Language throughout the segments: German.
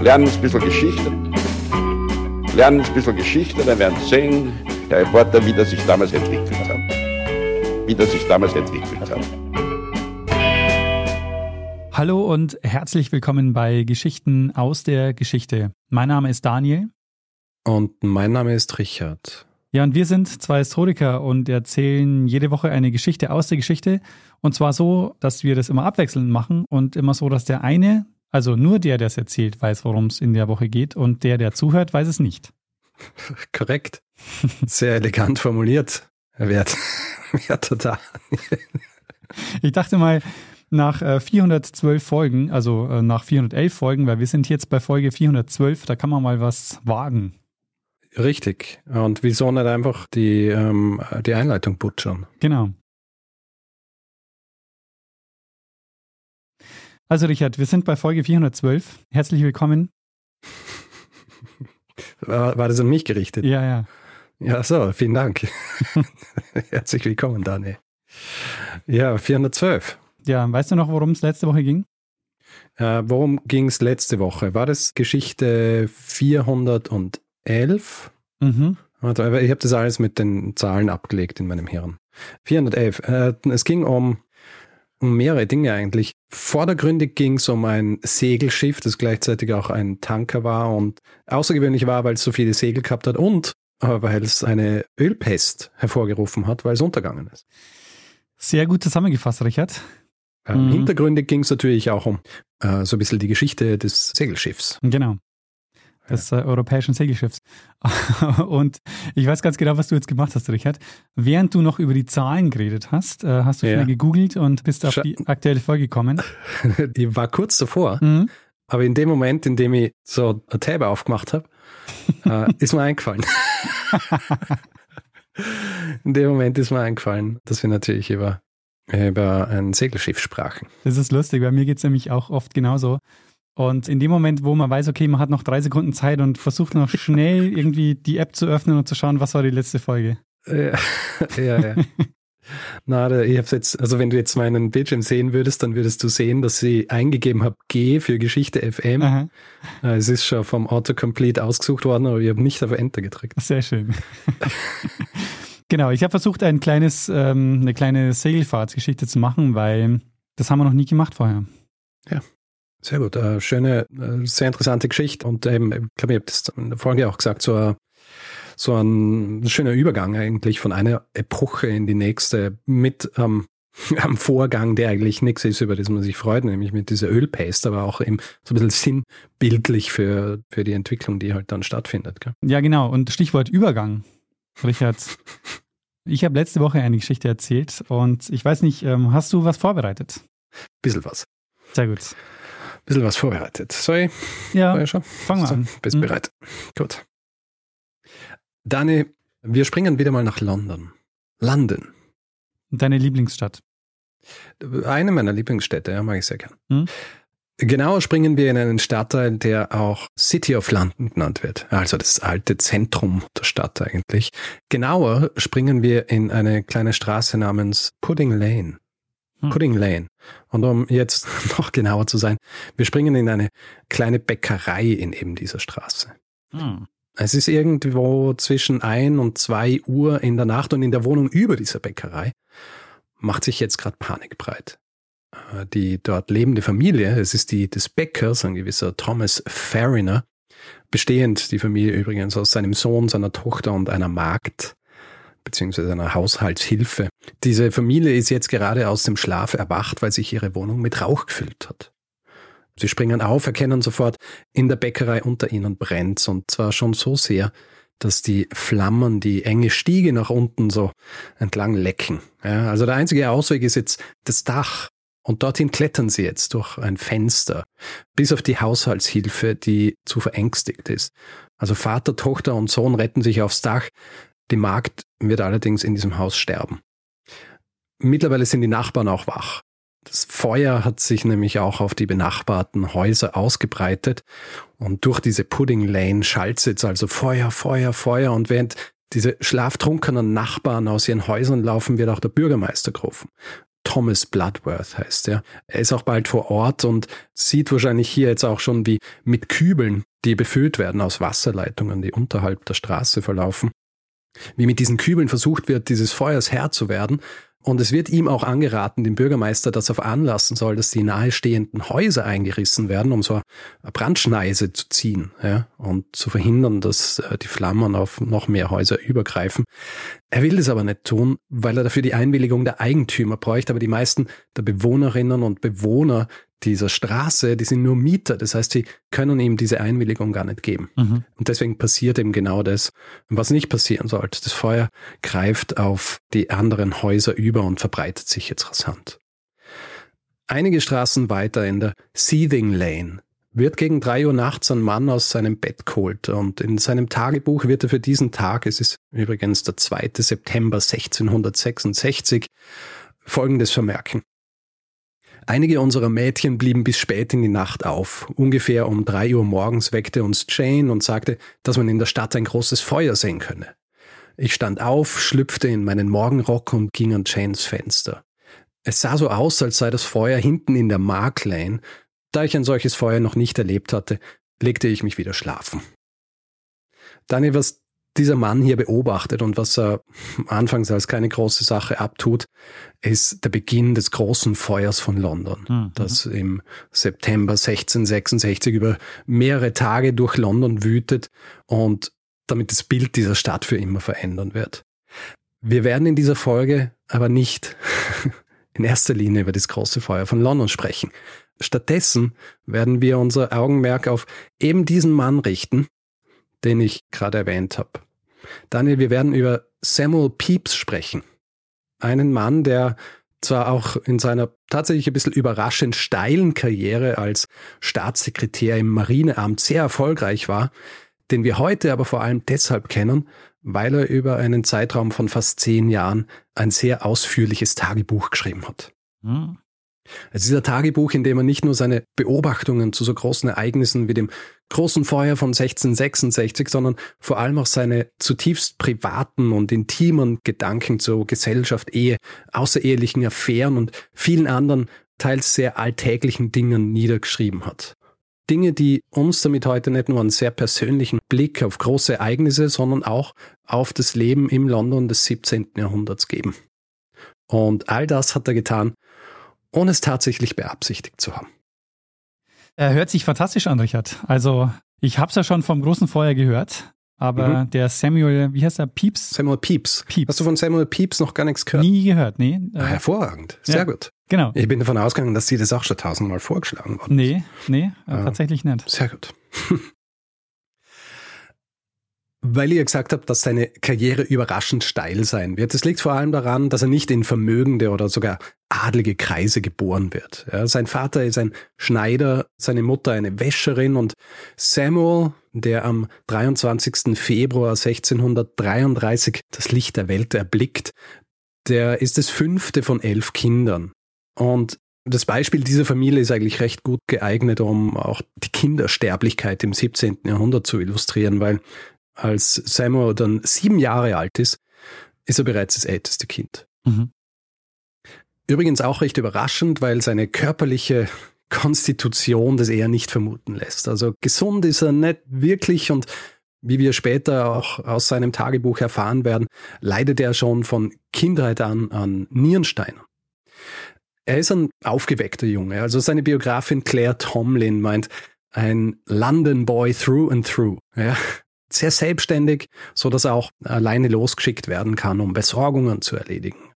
lernen ein bisschen Geschichte. Lernen ein bisschen Geschichte, dann werden Sie sehen, der Reporter, wie das sich damals entwickelt hat. Wie das sich damals entwickelt hat. Hallo und herzlich willkommen bei Geschichten aus der Geschichte. Mein Name ist Daniel. Und mein Name ist Richard. Ja, und wir sind zwei Historiker und erzählen jede Woche eine Geschichte aus der Geschichte. Und zwar so, dass wir das immer abwechselnd machen und immer so, dass der eine, also nur der, der es erzählt, weiß, worum es in der Woche geht und der, der zuhört, weiß es nicht. Korrekt. Sehr elegant formuliert, Wert. Ja, total. Ich dachte mal, nach äh, 412 Folgen, also äh, nach 411 Folgen, weil wir sind jetzt bei Folge 412, da kann man mal was wagen. Richtig. Und wieso nicht einfach die, ähm, die Einleitung butschern? Genau. Also Richard, wir sind bei Folge 412. Herzlich willkommen. War, war das an mich gerichtet? Ja, ja. Ja, so, vielen Dank. Herzlich willkommen, Daniel. Ja, 412. Ja, weißt du noch, worum es letzte Woche ging? Äh, worum ging es letzte Woche? War das Geschichte 411? Mhm. Warte, ich habe das alles mit den Zahlen abgelegt in meinem Hirn. 411. Äh, es ging um, um mehrere Dinge eigentlich. Vordergründig ging es um ein Segelschiff, das gleichzeitig auch ein Tanker war und außergewöhnlich war, weil es so viele Segel gehabt hat und äh, weil es eine Ölpest hervorgerufen hat, weil es untergangen ist. Sehr gut zusammengefasst, Richard. Ähm, Mhm. Hintergründig ging es natürlich auch um äh, so ein bisschen die Geschichte des Segelschiffs. Genau. Des äh, europäischen Segelschiffs. Und ich weiß ganz genau, was du jetzt gemacht hast, Richard. Während du noch über die Zahlen geredet hast, äh, hast du Ja. schnell gegoogelt und bist auf Scha- die aktuelle Folge gekommen. ich war kurz davor, Mhm. aber in dem Moment, in dem ich so eine Tab aufgemacht habe, äh, ist mir eingefallen. in dem Moment ist mir eingefallen, dass wir natürlich über, über ein Segelschiff sprachen. Das ist lustig, weil mir geht es nämlich auch oft genauso. Und in dem Moment, wo man weiß, okay, man hat noch drei Sekunden Zeit und versucht noch schnell irgendwie die App zu öffnen und zu schauen, was war die letzte Folge. Ja, ja. ja. Na, ich hab's jetzt, also wenn du jetzt meinen Bildschirm sehen würdest, dann würdest du sehen, dass ich eingegeben habe G für Geschichte FM. Aha, Äh, Es ist schon vom Autocomplete ausgesucht worden, aber ich habe nicht auf Enter gedrückt. sehr schön. genau, ich habe versucht, ein kleines, ähm, eine kleine Segelfahrtsgeschichte zu machen, weil das haben wir noch nie gemacht vorher. Sehr gut, äh, schöne, äh, sehr interessante Geschichte und ähm, ich glaube, ich habe das in der Folge auch gesagt, so, ein- so ein schöner Übergang eigentlich von einer Epoche in die nächste mit ähm, am Vorgang, der eigentlich nichts ist, über das man sich freut, nämlich mit dieser Ölpest, aber auch eben so ein bisschen sinnbildlich für, für die Entwicklung, die halt dann stattfindet. Gell? Ja, genau. Und Stichwort Übergang. Richard, ich habe letzte Woche eine Geschichte erzählt und ich weiß nicht, ähm, hast du was vorbereitet? Bisschen was. Sehr gut. Bisschen was vorbereitet. Ich? Ja, Soll ich schon? fangen wir So, an. Bist Hm. bereit? Gut. Dani, wir springen wieder mal nach London. London. Deine Lieblingsstadt. Eine meiner Lieblingsstädte, ja, mag ich sehr gern. Hm. Genauer springen wir in einen Stadtteil, der auch City of London genannt wird. Also das alte Zentrum der Stadt eigentlich. Genauer springen wir in eine kleine Straße namens Pudding Lane. Hm. Pudding Lane. Und um jetzt noch genauer zu sein, wir springen in eine kleine Bäckerei in eben dieser Straße. Hm. Es ist irgendwo zwischen ein und zwei Uhr in der Nacht und in der Wohnung über dieser Bäckerei macht sich jetzt gerade Panik breit. Äh, Die dort lebende Familie, es ist die des Bäckers, ein gewisser Thomas Fariner, bestehend die Familie übrigens aus seinem Sohn, seiner Tochter und einer Magd, beziehungsweise einer Haushaltshilfe. Diese Familie ist jetzt gerade aus dem Schlaf erwacht, weil sich ihre Wohnung mit Rauch gefüllt hat. Sie springen auf, erkennen sofort, in der Bäckerei unter ihnen brennt's und zwar schon so sehr, dass die Flammen die enge Stiege nach unten so entlang lecken. Ja, also der einzige Ausweg ist jetzt das Dach und dorthin klettern sie jetzt durch ein Fenster, bis auf die Haushaltshilfe, die zu verängstigt ist. Also Vater, Tochter und Sohn retten sich aufs Dach. Die Magd wird allerdings in diesem Haus sterben. Mittlerweile sind die Nachbarn auch wach. Das Feuer hat sich nämlich auch auf die benachbarten Häuser ausgebreitet und durch diese Pudding Lane schallt jetzt also Feuer, Feuer, Feuer und während diese schlaftrunkenen Nachbarn aus ihren Häusern laufen, wird auch der Bürgermeister gerufen. Thomas Bloodworth heißt er. Er ist auch bald vor Ort und sieht wahrscheinlich hier jetzt auch schon, wie mit Kübeln, die befüllt werden aus Wasserleitungen, die unterhalb der Straße verlaufen, wie mit diesen Kübeln versucht wird, dieses Feuers Herr zu werden und es wird ihm auch angeraten, dem Bürgermeister das auf anlassen soll, dass die nahestehenden Häuser eingerissen werden, um so eine Brandschneise zu ziehen ja, und zu verhindern, dass äh, die Flammen auf noch mehr Häuser übergreifen. Er will das aber nicht tun, weil er dafür die Einwilligung der Eigentümer bräuchte, aber die meisten der Bewohnerinnen und Bewohner dieser Straße, die sind nur Mieter. Das heißt, sie können ihm diese Einwilligung gar nicht geben. Mhm. Und deswegen passiert eben genau das, was nicht passieren sollte. Das Feuer greift auf die anderen Häuser über und verbreitet sich jetzt rasant. Einige Straßen weiter in der Seething Lane wird gegen drei Uhr nachts ein Mann aus seinem Bett geholt und in seinem Tagebuch wird er für diesen Tag, es ist übrigens der 2. September 1666, Folgendes vermerken. Einige unserer Mädchen blieben bis spät in die Nacht auf. Ungefähr um drei Uhr morgens weckte uns Jane und sagte, dass man in der Stadt ein großes Feuer sehen könne. Ich stand auf, schlüpfte in meinen Morgenrock und ging an Janes Fenster. Es sah so aus, als sei das Feuer hinten in der Mark Lane. Da ich ein solches Feuer noch nicht erlebt hatte, legte ich mich wieder schlafen. Daniel, was dieser Mann hier beobachtet und was er anfangs als keine große Sache abtut, ist der Beginn des großen Feuers von London, mhm. das im September 1666 über mehrere Tage durch London wütet und damit das Bild dieser Stadt für immer verändern wird. Wir werden in dieser Folge aber nicht in erster Linie über das große Feuer von London sprechen. Stattdessen werden wir unser Augenmerk auf eben diesen Mann richten, den ich gerade erwähnt habe. Daniel, wir werden über Samuel Pepys sprechen. Einen Mann, der zwar auch in seiner tatsächlich ein bisschen überraschend steilen Karriere als Staatssekretär im Marineamt sehr erfolgreich war, den wir heute aber vor allem deshalb kennen, weil er über einen Zeitraum von fast zehn Jahren ein sehr ausführliches Tagebuch geschrieben hat. Hm. Es ist ein Tagebuch, in dem er nicht nur seine Beobachtungen zu so großen Ereignissen wie dem großen Feuer von 1666, sondern vor allem auch seine zutiefst privaten und intimen Gedanken zur Gesellschaft, Ehe, außerehelichen Affären und vielen anderen teils sehr alltäglichen Dingen niedergeschrieben hat. Dinge, die uns damit heute nicht nur einen sehr persönlichen Blick auf große Ereignisse, sondern auch auf das Leben im London des 17. Jahrhunderts geben. Und all das hat er getan, ohne es tatsächlich beabsichtigt zu haben. Er hört sich fantastisch an, Richard. Also, ich habe es ja schon vom großen Feuer gehört, aber mhm. der Samuel, wie heißt er, Pieps? Samuel Pieps. Pieps. Hast du von Samuel Pieps noch gar nichts gehört? Nie gehört, nee. Ah, hervorragend, sehr ja, gut. Genau. Ich bin davon ausgegangen, dass sie das auch schon tausendmal vorgeschlagen worden Nee, nee, ah. tatsächlich nicht. Sehr gut. Weil ihr gesagt habt, dass seine Karriere überraschend steil sein wird. Das liegt vor allem daran, dass er nicht in vermögende oder sogar adlige Kreise geboren wird. Ja, sein Vater ist ein Schneider, seine Mutter eine Wäscherin und Samuel, der am 23. Februar 1633 das Licht der Welt erblickt, der ist das fünfte von elf Kindern. Und das Beispiel dieser Familie ist eigentlich recht gut geeignet, um auch die Kindersterblichkeit im 17. Jahrhundert zu illustrieren, weil als Samuel dann sieben Jahre alt ist, ist er bereits das älteste Kind. Mhm. Übrigens auch recht überraschend, weil seine körperliche Konstitution das eher nicht vermuten lässt. Also gesund ist er nicht wirklich und wie wir später auch aus seinem Tagebuch erfahren werden, leidet er schon von Kindheit an an Nierensteinen. Er ist ein aufgeweckter Junge. Also seine Biografin Claire Tomlin meint, ein London Boy through and through. Ja, sehr selbstständig, so dass er auch alleine losgeschickt werden kann, um Besorgungen zu erledigen.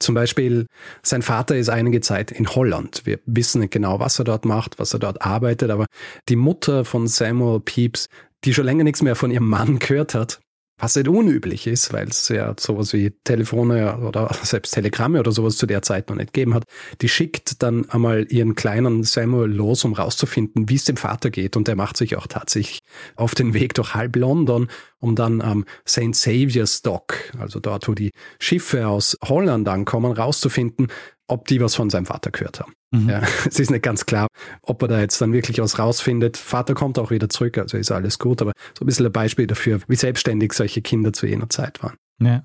Zum Beispiel, sein Vater ist einige Zeit in Holland. Wir wissen nicht genau, was er dort macht, was er dort arbeitet, aber die Mutter von Samuel Pepys, die schon länger nichts mehr von ihrem Mann gehört hat, was nicht unüblich ist, weil es ja sowas wie Telefone oder selbst Telegramme oder sowas zu der Zeit noch nicht gegeben hat, die schickt dann einmal ihren kleinen Samuel los, um rauszufinden, wie es dem Vater geht. Und der macht sich auch tatsächlich auf den Weg durch halb London, um dann am St. Saviour's Dock, also dort, wo die Schiffe aus Holland ankommen, rauszufinden, ob die was von seinem Vater gehört haben. Mhm. Ja, es ist nicht ganz klar, ob er da jetzt dann wirklich was rausfindet. Vater kommt auch wieder zurück, also ist alles gut, aber so ein bisschen ein Beispiel dafür, wie selbstständig solche Kinder zu jener Zeit waren. Ja.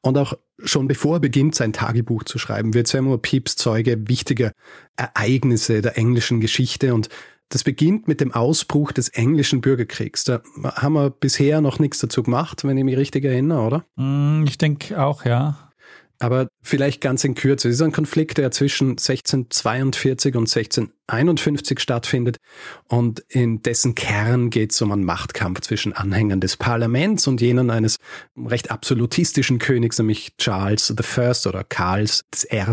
Und auch schon bevor er beginnt, sein Tagebuch zu schreiben, wird Samuel Pepys Zeuge wichtiger Ereignisse der englischen Geschichte und das beginnt mit dem Ausbruch des englischen Bürgerkriegs. Da haben wir bisher noch nichts dazu gemacht, wenn ich mich richtig erinnere, oder? Mm, ich denke auch, ja. Aber vielleicht ganz in Kürze. Es ist ein Konflikt, der zwischen 1642 und 1651 stattfindet und in dessen Kern geht es um einen Machtkampf zwischen Anhängern des Parlaments und jenen eines recht absolutistischen Königs, nämlich Charles I. oder Karls I.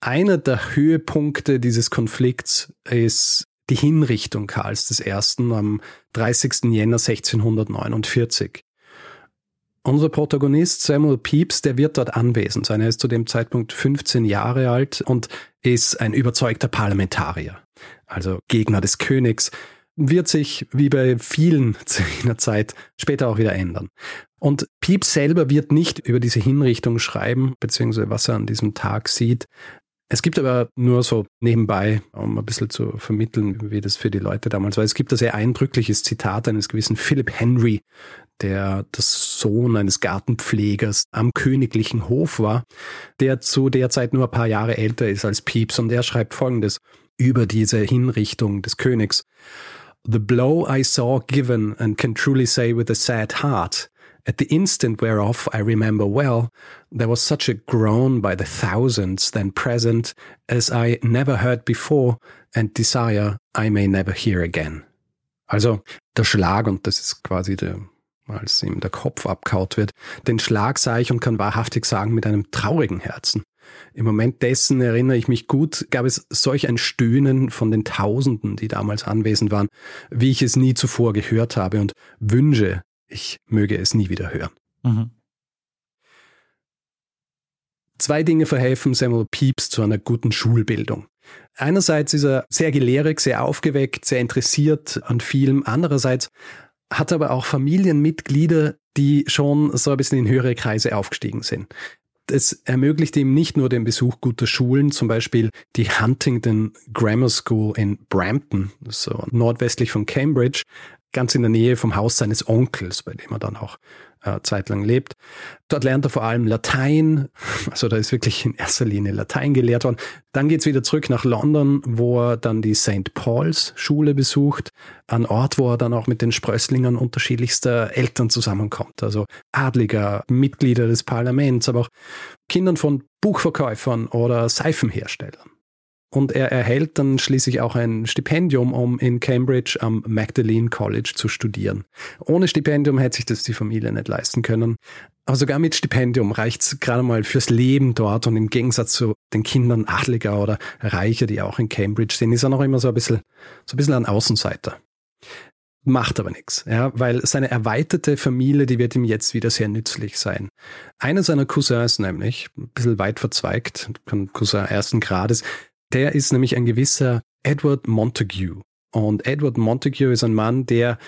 Einer der Höhepunkte dieses Konflikts ist die Hinrichtung Karls I. am 30. Jänner 1649. Unser Protagonist Samuel Pepys, der wird dort anwesend sein. Er ist zu dem Zeitpunkt 15 Jahre alt und ist ein überzeugter Parlamentarier, also Gegner des Königs, wird sich wie bei vielen zu jener Zeit später auch wieder ändern. Und Pepys selber wird nicht über diese Hinrichtung schreiben, beziehungsweise was er an diesem Tag sieht. Es gibt aber nur so nebenbei, um ein bisschen zu vermitteln, wie das für die Leute damals war. Es gibt ein sehr eindrückliches Zitat eines gewissen Philip Henry, der das Sohn eines Gartenpflegers am königlichen Hof war, der zu der Zeit nur ein paar Jahre älter ist als Pepys und er schreibt folgendes über diese Hinrichtung des Königs. The blow I saw given and can truly say with a sad heart, at the instant whereof I remember well, there was such a groan by the thousands then present as I never heard before and desire I may never hear again. Also der Schlag, und das ist quasi der als ihm der Kopf abkaut wird. Den Schlag sah ich und kann wahrhaftig sagen mit einem traurigen Herzen. Im Moment dessen erinnere ich mich gut, gab es solch ein Stöhnen von den Tausenden, die damals anwesend waren, wie ich es nie zuvor gehört habe und wünsche, ich möge es nie wieder hören. Mhm. Zwei Dinge verhelfen Samuel Pepys zu einer guten Schulbildung. Einerseits ist er sehr gelehrig, sehr aufgeweckt, sehr interessiert an vielem. Andererseits hat aber auch Familienmitglieder, die schon so ein bisschen in höhere Kreise aufgestiegen sind. Es ermöglicht ihm nicht nur den Besuch guter Schulen, zum Beispiel die Huntington Grammar School in Brampton, so nordwestlich von Cambridge, ganz in der Nähe vom Haus seines Onkels, bei dem er dann auch äh, zeitlang lebt. Dort lernt er vor allem Latein, also da ist wirklich in erster Linie Latein gelehrt worden. Dann geht's wieder zurück nach London, wo er dann die St. Paul's Schule besucht, ein Ort, wo er dann auch mit den Sprösslingern unterschiedlichster Eltern zusammenkommt, also Adliger, Mitglieder des Parlaments, aber auch Kindern von Buchverkäufern oder Seifenherstellern. Und er erhält dann schließlich auch ein Stipendium, um in Cambridge am Magdalene College zu studieren. Ohne Stipendium hätte sich das die Familie nicht leisten können. Aber sogar mit Stipendium reicht's gerade mal fürs Leben dort. Und im Gegensatz zu den Kindern Adliger oder Reicher, die auch in Cambridge sind, ist er noch immer so ein bisschen, so ein bisschen ein Außenseiter. Macht aber nichts, ja, weil seine erweiterte Familie, die wird ihm jetzt wieder sehr nützlich sein. Einer seiner Cousins nämlich, ein bisschen weit verzweigt, Cousin ersten Grades, der ist nämlich ein gewisser Edward Montague. Und Edward Montague ist ein Mann, der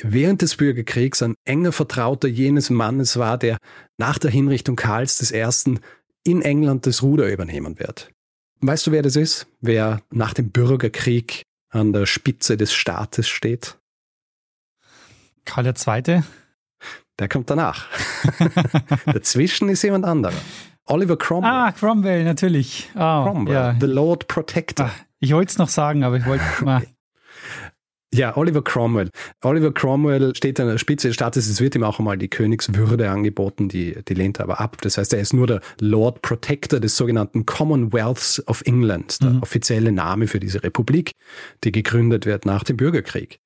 während des Bürgerkriegs ein enger Vertrauter jenes Mannes war, der nach der Hinrichtung Karls I. in England das Ruder übernehmen wird. Weißt du, wer das ist? Wer nach dem Bürgerkrieg an der Spitze des Staates steht? Karl II. Der kommt danach. Dazwischen ist jemand anderer. Oliver Cromwell. Ah, Cromwell, natürlich. Oh, Cromwell, ja. the Lord Protector. Ach, ich wollte es noch sagen, aber ich wollte mal. Ja, Oliver Cromwell. Oliver Cromwell steht an der Spitze des Staates. Es wird ihm auch einmal die Königswürde angeboten, die, die lehnt er aber ab. Das heißt, er ist nur der Lord Protector des sogenannten Commonwealths of England, der mhm. offizielle Name für diese Republik, die gegründet wird nach dem Bürgerkrieg.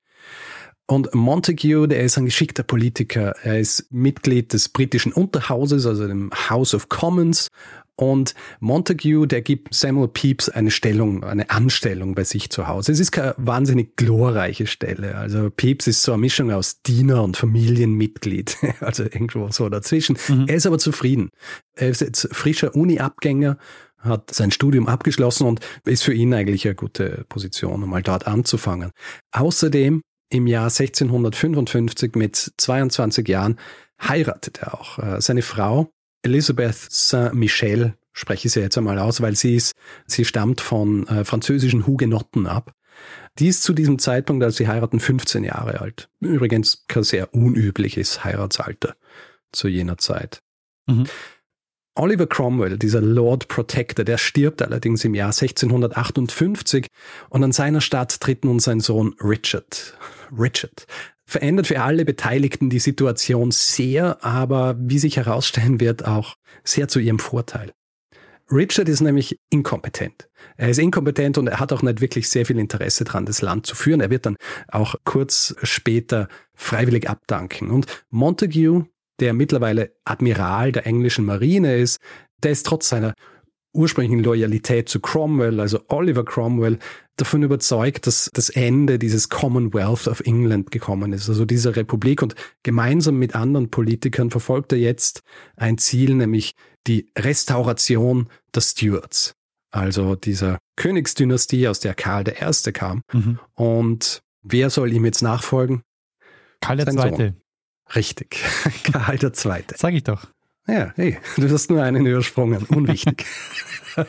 Und Montague, der ist ein geschickter Politiker. Er ist Mitglied des britischen Unterhauses, also dem House of Commons. Und Montague, der gibt Samuel Pepys eine Stellung, eine Anstellung bei sich zu Hause. Es ist keine wahnsinnig glorreiche Stelle. Also Pepys ist so eine Mischung aus Diener und Familienmitglied. Also irgendwo so dazwischen. Mhm. Er ist aber zufrieden. Er ist jetzt frischer Uni-Abgänger hat sein Studium abgeschlossen und ist für ihn eigentlich eine gute Position, um mal dort anzufangen. Außerdem im Jahr 1655 mit 22 Jahren heiratet er auch. Äh, seine Frau Elisabeth Saint-Michel, spreche ich sie jetzt einmal aus, weil sie ist, sie stammt von äh, französischen Hugenotten ab. Die ist zu diesem Zeitpunkt, als sie heiraten, 15 Jahre alt. Übrigens kein sehr unübliches Heiratsalter zu jener Zeit. Mhm. Oliver Cromwell, dieser Lord Protector, der stirbt allerdings im Jahr 1658 und an seiner Stadt tritt nun sein Sohn Richard. Richard verändert für alle Beteiligten die Situation sehr, aber wie sich herausstellen wird, auch sehr zu ihrem Vorteil. Richard ist nämlich inkompetent. Er ist inkompetent und er hat auch nicht wirklich sehr viel Interesse daran, das Land zu führen. Er wird dann auch kurz später freiwillig abdanken. Und Montague, der mittlerweile Admiral der englischen Marine ist, der ist trotz seiner ursprünglichen Loyalität zu Cromwell, also Oliver Cromwell, davon überzeugt, dass das Ende dieses Commonwealth of England gekommen ist, also dieser Republik. Und gemeinsam mit anderen Politikern verfolgt er jetzt ein Ziel, nämlich die Restauration der Stuarts, also dieser Königsdynastie, aus der Karl I. kam. Mhm. Und wer soll ihm jetzt nachfolgen? Karl II. Richtig, Karl II. Sag ich doch. Ja, hey, du hast nur einen übersprungen. Unwichtig.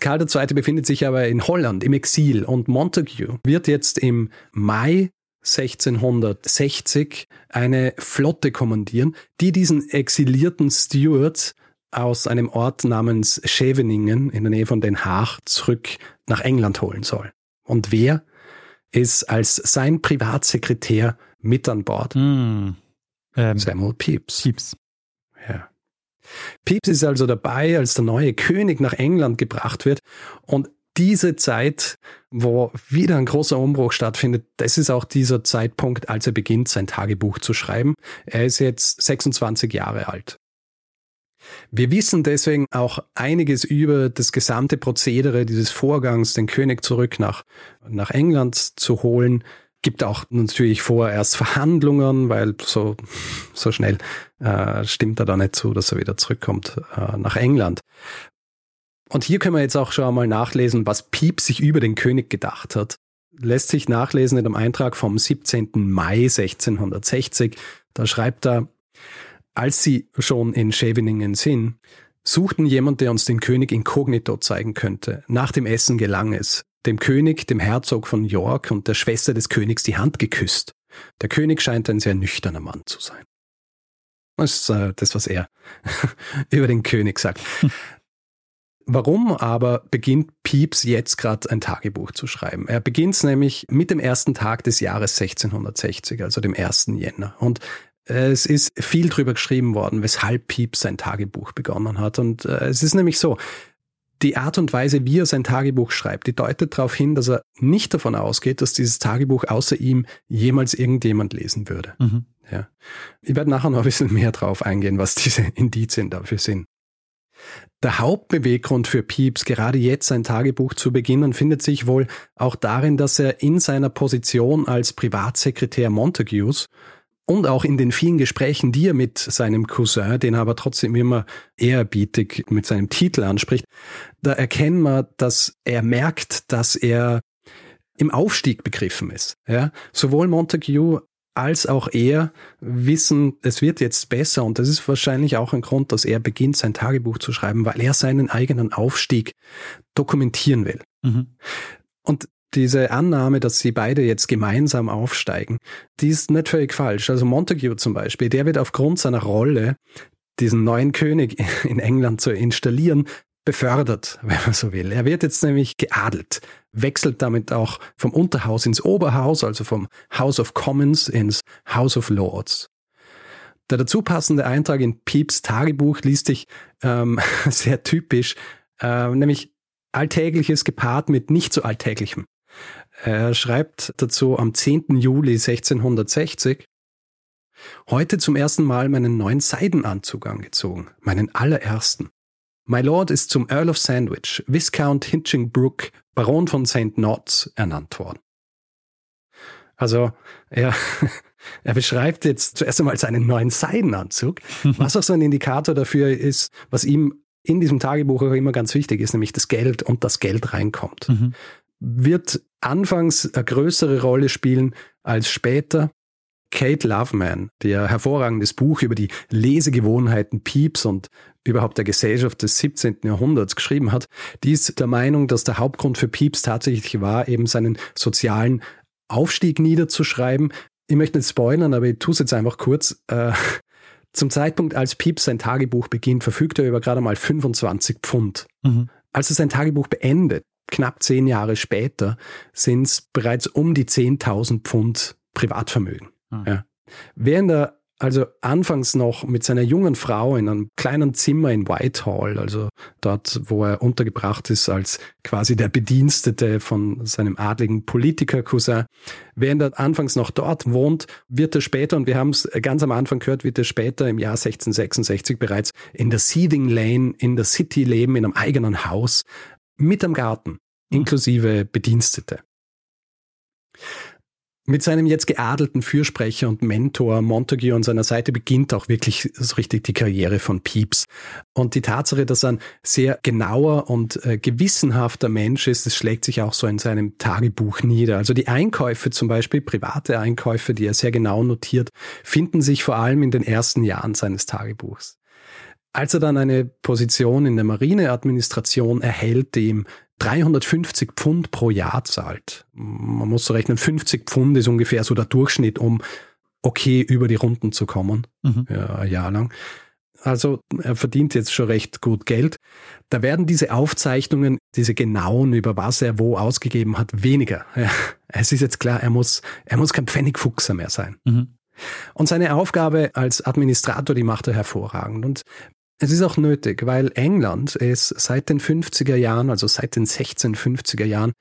Karl II. befindet sich aber in Holland im Exil und Montague wird jetzt im Mai 1660 eine Flotte kommandieren, die diesen exilierten Stuart aus einem Ort namens Scheveningen in der Nähe von Den Haag zurück nach England holen soll. Und wer ist als sein Privatsekretär mit an Bord? Mm, ähm, Samuel Pepys. Pepys. Ja. Pepys ist also dabei, als der neue König nach England gebracht wird und diese Zeit, wo wieder ein großer Umbruch stattfindet, das ist auch dieser Zeitpunkt, als er beginnt, sein Tagebuch zu schreiben. Er ist jetzt 26 Jahre alt. Wir wissen deswegen auch einiges über das gesamte Prozedere dieses Vorgangs, den König zurück nach, nach England zu holen. Gibt auch natürlich vorerst Verhandlungen, weil so, so schnell äh, stimmt er da nicht zu, dass er wieder zurückkommt äh, nach England. Und hier können wir jetzt auch schon einmal nachlesen, was Piep sich über den König gedacht hat. Lässt sich nachlesen in einem Eintrag vom 17. Mai 1660. Da schreibt er, als sie schon in Scheveningen sind, suchten jemand, der uns den König inkognito zeigen könnte. Nach dem Essen gelang es. Dem König, dem Herzog von York und der Schwester des Königs die Hand geküsst. Der König scheint ein sehr nüchterner Mann zu sein. Das ist äh, das, was er über den König sagt. Warum aber beginnt Pieps jetzt gerade ein Tagebuch zu schreiben? Er beginnt es nämlich mit dem ersten Tag des Jahres 1660, also dem 1. Jänner. Und es ist viel drüber geschrieben worden, weshalb Pieps sein Tagebuch begonnen hat. Und äh, es ist nämlich so, die Art und Weise, wie er sein Tagebuch schreibt, die deutet darauf hin, dass er nicht davon ausgeht, dass dieses Tagebuch außer ihm jemals irgendjemand lesen würde. Mhm. Ja. Ich werde nachher noch ein bisschen mehr drauf eingehen, was diese Indizien dafür sind. Der Hauptbeweggrund für Pieps, gerade jetzt sein Tagebuch zu beginnen, findet sich wohl auch darin, dass er in seiner Position als Privatsekretär Montagues und auch in den vielen Gesprächen, die er mit seinem Cousin, den er aber trotzdem immer ehrerbietig mit seinem Titel anspricht, da erkennen wir, dass er merkt, dass er im Aufstieg begriffen ist. Ja? Sowohl Montague als auch er wissen, es wird jetzt besser und das ist wahrscheinlich auch ein Grund, dass er beginnt, sein Tagebuch zu schreiben, weil er seinen eigenen Aufstieg dokumentieren will. Mhm. Und diese Annahme, dass sie beide jetzt gemeinsam aufsteigen, die ist nicht völlig falsch. Also Montague zum Beispiel, der wird aufgrund seiner Rolle, diesen neuen König in England zu installieren, befördert, wenn man so will. Er wird jetzt nämlich geadelt, wechselt damit auch vom Unterhaus ins Oberhaus, also vom House of Commons ins House of Lords. Der dazu passende Eintrag in Pieps Tagebuch liest sich ähm, sehr typisch, äh, nämlich Alltägliches gepaart mit nicht so Alltäglichem. Er schreibt dazu am 10. Juli 1660, Heute zum ersten Mal meinen neuen Seidenanzug angezogen, meinen allerersten. My Lord ist zum Earl of Sandwich, Viscount Hitchingbrook, Baron von St. Notts ernannt worden. Also er, er beschreibt jetzt zuerst einmal seinen neuen Seidenanzug, was auch so ein Indikator dafür ist, was ihm in diesem Tagebuch auch immer ganz wichtig ist, nämlich das Geld und das Geld reinkommt. Mhm. Wird anfangs eine größere Rolle spielen als später, Kate Loveman, der hervorragendes Buch über die Lesegewohnheiten Pieps und überhaupt der Gesellschaft des 17. Jahrhunderts geschrieben hat, die ist der Meinung, dass der Hauptgrund für Pieps tatsächlich war, eben seinen sozialen Aufstieg niederzuschreiben. Ich möchte nicht spoilern, aber ich tue es jetzt einfach kurz. Äh, Zum Zeitpunkt, als Pieps sein Tagebuch beginnt, verfügt er über gerade mal 25 Pfund. Mhm. Als er sein Tagebuch beendet, knapp zehn Jahre später, sind es bereits um die 10.000 Pfund Privatvermögen. Mhm. Ja. Während er also anfangs noch mit seiner jungen Frau in einem kleinen Zimmer in Whitehall, also dort, wo er untergebracht ist als quasi der Bedienstete von seinem adligen Politiker-Cousin. Während er anfangs noch dort wohnt, wird er später, und wir haben es ganz am Anfang gehört, wird er später im Jahr 1666 bereits in der Seething Lane in der City leben, in einem eigenen Haus, mit am Garten, inklusive Bedienstete. Mit seinem jetzt geadelten Fürsprecher und Mentor Montague an seiner Seite beginnt auch wirklich so richtig die Karriere von Pepys. Und die Tatsache, dass er ein sehr genauer und äh, gewissenhafter Mensch ist, das schlägt sich auch so in seinem Tagebuch nieder. Also die Einkäufe zum Beispiel, private Einkäufe, die er sehr genau notiert, finden sich vor allem in den ersten Jahren seines Tagebuchs. Als er dann eine Position in der Marineadministration erhält, die ihm 350 Pfund pro Jahr zahlt. Man muss so rechnen, 50 Pfund ist ungefähr so der Durchschnitt, um okay über die Runden zu kommen, mhm. ja, ein Jahr lang. Also er verdient jetzt schon recht gut Geld. Da werden diese Aufzeichnungen, diese genauen, über was er wo ausgegeben hat, weniger. Ja, es ist jetzt klar, er muss, er muss kein Pfennigfuchser mehr sein. Mhm. Und seine Aufgabe als Administrator, die macht er hervorragend. Und es ist auch nötig, weil England ist seit den 50er Jahren, also seit den 1650er Jahren,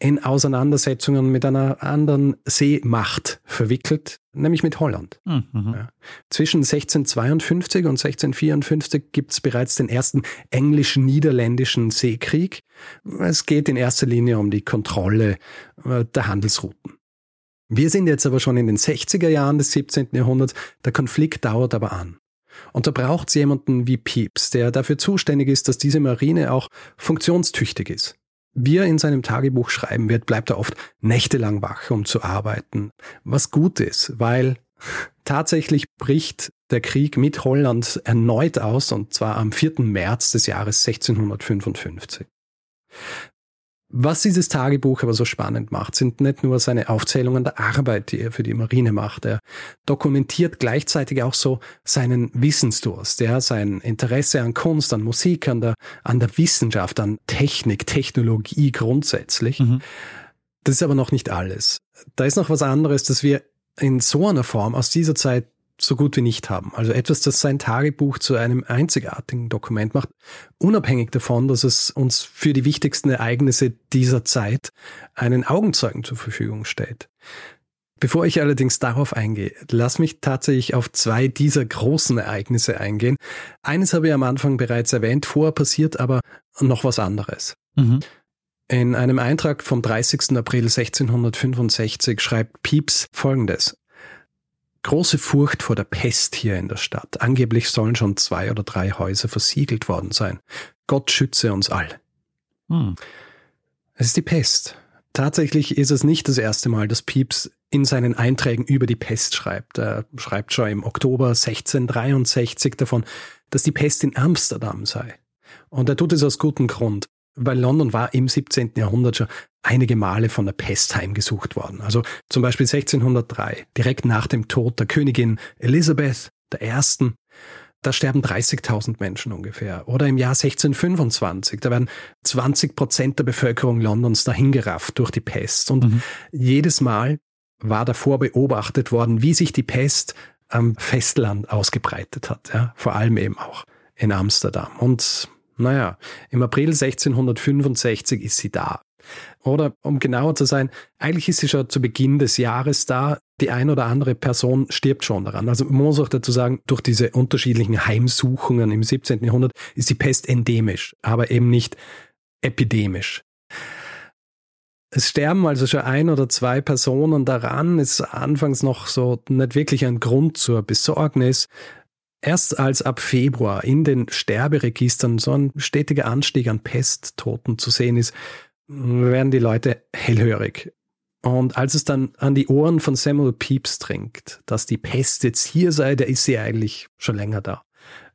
in Auseinandersetzungen mit einer anderen Seemacht verwickelt, nämlich mit Holland. Mhm. Ja. Zwischen 1652 und 1654 gibt es bereits den ersten englisch-niederländischen Seekrieg. Es geht in erster Linie um die Kontrolle äh, der Handelsrouten. Wir sind jetzt aber schon in den 60er Jahren des 17. Jahrhunderts, der Konflikt dauert aber an. Und da braucht es jemanden wie Pieps, der dafür zuständig ist, dass diese Marine auch funktionstüchtig ist. Wie er in seinem Tagebuch schreiben wird, bleibt er oft nächtelang wach, um zu arbeiten. Was gut ist, weil tatsächlich bricht der Krieg mit Holland erneut aus, und zwar am 4. März des Jahres 1655. Was dieses Tagebuch aber so spannend macht, sind nicht nur seine Aufzählungen der Arbeit, die er für die Marine macht. Er dokumentiert gleichzeitig auch so seinen Wissensdurst, ja, sein Interesse an Kunst, an Musik, an der, an der Wissenschaft, an Technik, Technologie grundsätzlich. Mhm. Das ist aber noch nicht alles. Da ist noch was anderes, das wir in so einer Form aus dieser Zeit so gut wie nicht haben. Also etwas, das sein Tagebuch zu einem einzigartigen Dokument macht, unabhängig davon, dass es uns für die wichtigsten Ereignisse dieser Zeit einen Augenzeugen zur Verfügung stellt. Bevor ich allerdings darauf eingehe, lass mich tatsächlich auf zwei dieser großen Ereignisse eingehen. Eines habe ich am Anfang bereits erwähnt, vorher passiert aber noch was anderes. Mhm. In einem Eintrag vom 30. April 1665 schreibt Pepys Folgendes große Furcht vor der Pest hier in der Stadt. Angeblich sollen schon zwei oder drei Häuser versiegelt worden sein. Gott schütze uns all. Hm. Es ist die Pest. Tatsächlich ist es nicht das erste Mal, dass Pieps in seinen Einträgen über die Pest schreibt. Er schreibt schon im Oktober 1663 davon, dass die Pest in Amsterdam sei. Und er tut es aus gutem Grund weil London war im 17. Jahrhundert schon einige Male von der Pest heimgesucht worden. Also zum Beispiel 1603, direkt nach dem Tod der Königin Elisabeth I., da sterben 30.000 Menschen ungefähr. Oder im Jahr 1625, da werden 20 Prozent der Bevölkerung Londons dahingerafft durch die Pest. Und mhm. jedes Mal war davor beobachtet worden, wie sich die Pest am Festland ausgebreitet hat. Ja, vor allem eben auch in Amsterdam. Und naja, im April 1665 ist sie da. Oder um genauer zu sein, eigentlich ist sie schon zu Beginn des Jahres da. Die ein oder andere Person stirbt schon daran. Also man muss auch dazu sagen, durch diese unterschiedlichen Heimsuchungen im 17. Jahrhundert ist die Pest endemisch, aber eben nicht epidemisch. Es sterben also schon ein oder zwei Personen daran, ist anfangs noch so nicht wirklich ein Grund zur Besorgnis. Erst als ab Februar in den Sterberegistern so ein stetiger Anstieg an Pesttoten zu sehen ist, werden die Leute hellhörig. Und als es dann an die Ohren von Samuel Pepys dringt, dass die Pest jetzt hier sei, da ist sie eigentlich schon länger da.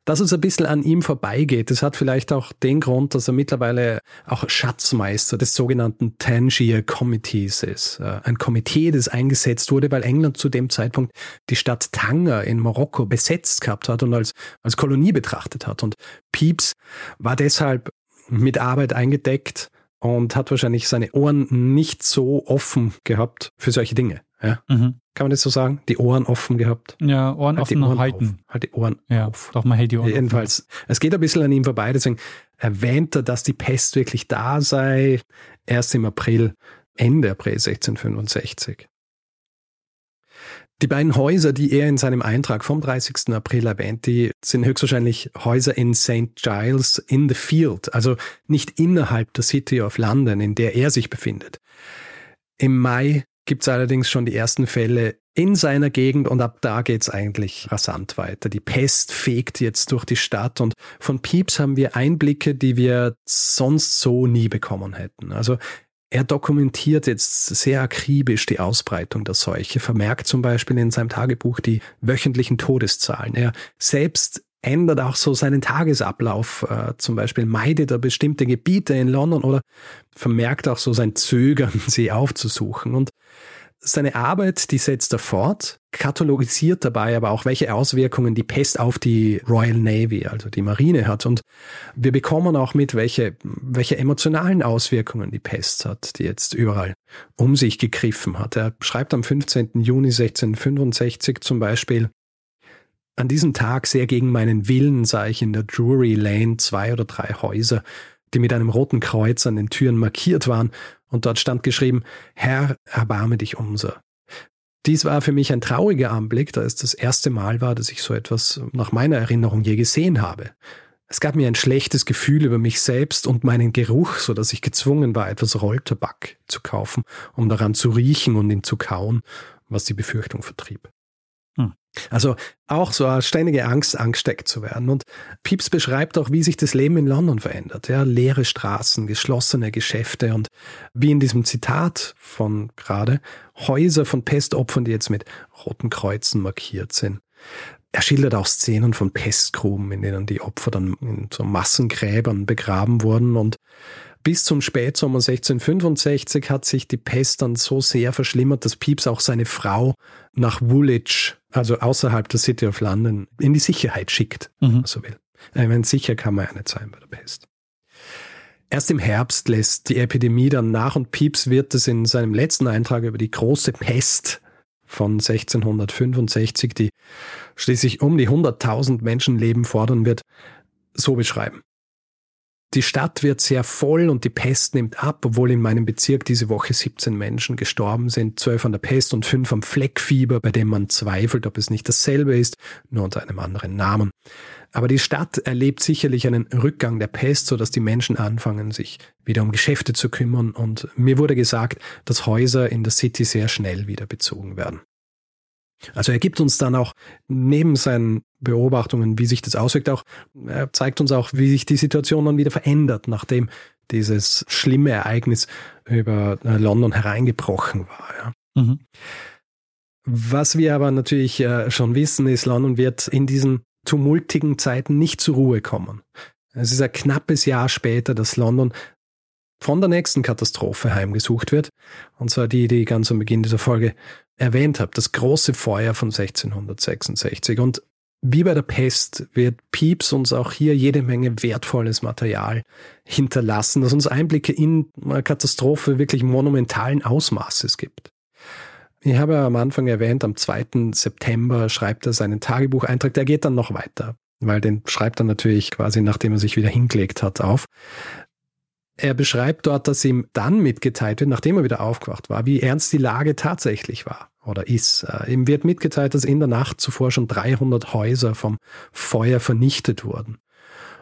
Dass es ein bisschen an ihm vorbeigeht, das hat vielleicht auch den Grund, dass er mittlerweile auch Schatzmeister des sogenannten Tangier Committees ist. Äh, ein Komitee, das eingesetzt wurde, weil England zu dem Zeitpunkt die Stadt Tanger in Marokko besetzt gehabt hat und als, als Kolonie betrachtet hat. Und Pepys war deshalb mit Arbeit eingedeckt und hat wahrscheinlich seine Ohren nicht so offen gehabt für solche Dinge. Ja? Mhm. Kann man das so sagen? Die Ohren offen gehabt? Ja, Ohren halt offen Ohren halten. Auf. Halt die Ohren ja, auf. Doch, man hält die Ohren Jedenfalls, offen. es geht ein bisschen an ihm vorbei, deswegen erwähnt er, dass die Pest wirklich da sei, erst im April, Ende April 1665. Die beiden Häuser, die er in seinem Eintrag vom 30. April erwähnt, die sind höchstwahrscheinlich Häuser in St. Giles in the Field, also nicht innerhalb der City of London, in der er sich befindet. Im Mai gibt es allerdings schon die ersten Fälle in seiner Gegend und ab da geht's eigentlich rasant weiter. Die Pest fegt jetzt durch die Stadt und von Pieps haben wir Einblicke, die wir sonst so nie bekommen hätten. Also er dokumentiert jetzt sehr akribisch die Ausbreitung der Seuche, vermerkt zum Beispiel in seinem Tagebuch die wöchentlichen Todeszahlen. Er selbst ändert auch so seinen Tagesablauf, äh, zum Beispiel meidet er bestimmte Gebiete in London oder vermerkt auch so sein Zögern, sie aufzusuchen. Und seine Arbeit, die setzt er fort, katalogisiert dabei aber auch, welche Auswirkungen die Pest auf die Royal Navy, also die Marine hat. Und wir bekommen auch mit, welche, welche emotionalen Auswirkungen die Pest hat, die jetzt überall um sich gegriffen hat. Er schreibt am 15. Juni 1665 zum Beispiel, an diesem Tag sehr gegen meinen Willen sah ich in der Drury Lane zwei oder drei Häuser, die mit einem roten Kreuz an den Türen markiert waren und dort stand geschrieben, Herr, erbarme dich unser. Dies war für mich ein trauriger Anblick, da es das erste Mal war, dass ich so etwas nach meiner Erinnerung je gesehen habe. Es gab mir ein schlechtes Gefühl über mich selbst und meinen Geruch, so dass ich gezwungen war, etwas Rolltabak zu kaufen, um daran zu riechen und ihn zu kauen, was die Befürchtung vertrieb. Also auch so eine ständige Angst, angesteckt zu werden. Und Pieps beschreibt auch, wie sich das Leben in London verändert. Ja, leere Straßen, geschlossene Geschäfte und wie in diesem Zitat von gerade Häuser von Pestopfern, die jetzt mit roten Kreuzen markiert sind. Er schildert auch Szenen von Pestgruben, in denen die Opfer dann in so Massengräbern begraben wurden und bis zum Spätsommer 1665 hat sich die Pest dann so sehr verschlimmert, dass Pepys auch seine Frau nach Woolwich, also außerhalb der City of London, in die Sicherheit schickt, mhm. wenn man so will. Ich meine, sicher kann man ja nicht sein bei der Pest. Erst im Herbst lässt die Epidemie dann nach und Pepys wird es in seinem letzten Eintrag über die große Pest von 1665, die schließlich um die 100.000 Menschenleben fordern wird, so beschreiben. Die Stadt wird sehr voll und die Pest nimmt ab, obwohl in meinem Bezirk diese Woche 17 Menschen gestorben sind, 12 an der Pest und 5 am Fleckfieber, bei dem man zweifelt, ob es nicht dasselbe ist, nur unter einem anderen Namen. Aber die Stadt erlebt sicherlich einen Rückgang der Pest, sodass die Menschen anfangen, sich wieder um Geschäfte zu kümmern und mir wurde gesagt, dass Häuser in der City sehr schnell wieder bezogen werden. Also er gibt uns dann auch neben seinen Beobachtungen, wie sich das auswirkt, auch, er zeigt uns auch, wie sich die Situation dann wieder verändert, nachdem dieses schlimme Ereignis über äh, London hereingebrochen war. Ja. Mhm. Was wir aber natürlich äh, schon wissen, ist, London wird in diesen tumultigen Zeiten nicht zur Ruhe kommen. Es ist ein knappes Jahr später, dass London von der nächsten Katastrophe heimgesucht wird. Und zwar die, die ganz am Beginn dieser Folge erwähnt habe, das große Feuer von 1666. Und wie bei der Pest wird Pieps uns auch hier jede Menge wertvolles Material hinterlassen, das uns Einblicke in eine Katastrophe wirklich monumentalen Ausmaßes gibt. Ich habe am Anfang erwähnt, am 2. September schreibt er seinen Tagebucheintrag, der geht dann noch weiter, weil den schreibt er natürlich quasi, nachdem er sich wieder hingelegt hat, auf. Er beschreibt dort, dass ihm dann mitgeteilt wird, nachdem er wieder aufgewacht war, wie ernst die Lage tatsächlich war oder ist. Äh, ihm wird mitgeteilt, dass in der Nacht zuvor schon 300 Häuser vom Feuer vernichtet wurden.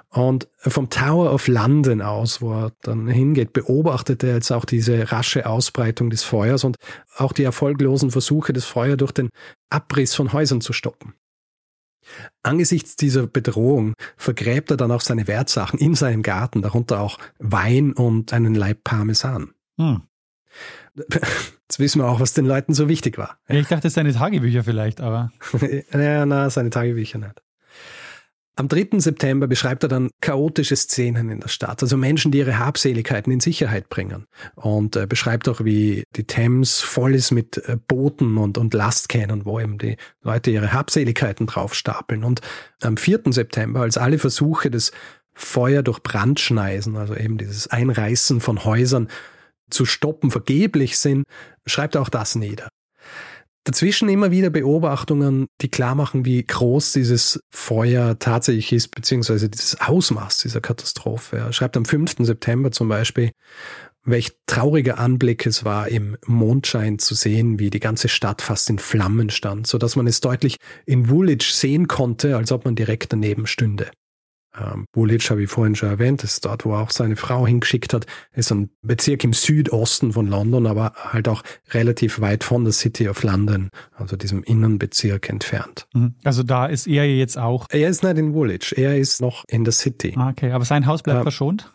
Und vom Tower of London aus, wo er dann hingeht, beobachtet er jetzt auch diese rasche Ausbreitung des Feuers und auch die erfolglosen Versuche, das Feuer durch den Abriss von Häusern zu stoppen. Angesichts dieser Bedrohung vergräbt er dann auch seine Wertsachen in seinem Garten, darunter auch Wein und einen Leib Parmesan. Hm. Jetzt wissen wir auch, was den Leuten so wichtig war. Ja, ich dachte, seine Tagebücher vielleicht, aber. ja, na, seine Tagebücher nicht. Am 3. September beschreibt er dann chaotische Szenen in der Stadt, also Menschen, die ihre Habseligkeiten in Sicherheit bringen. Und äh, beschreibt auch, wie die Thames voll ist mit äh, Booten und, und Lastkähnen, wo eben die Leute ihre Habseligkeiten drauf stapeln. Und am 4. September, als alle Versuche des Feuer durch Brandschneisen, also eben dieses Einreißen von Häusern zu stoppen, vergeblich sind, schreibt er auch das nieder. Dazwischen immer wieder Beobachtungen, die klar machen, wie groß dieses Feuer tatsächlich ist, beziehungsweise dieses Ausmaß dieser Katastrophe. Er schreibt am 5. September zum Beispiel, welch trauriger Anblick es war, im Mondschein zu sehen, wie die ganze Stadt fast in Flammen stand, so dass man es deutlich in Woolwich sehen konnte, als ob man direkt daneben stünde. Ähm, Woolwich habe ich vorhin schon erwähnt, ist dort, wo er auch seine Frau hingeschickt hat, ist ein Bezirk im Südosten von London, aber halt auch relativ weit von der City of London, also diesem Innenbezirk entfernt. Mhm. Also da ist er jetzt auch. Er ist nicht in Woolwich, er ist noch in der City. Ah, okay, aber sein Haus bleibt ähm, verschont?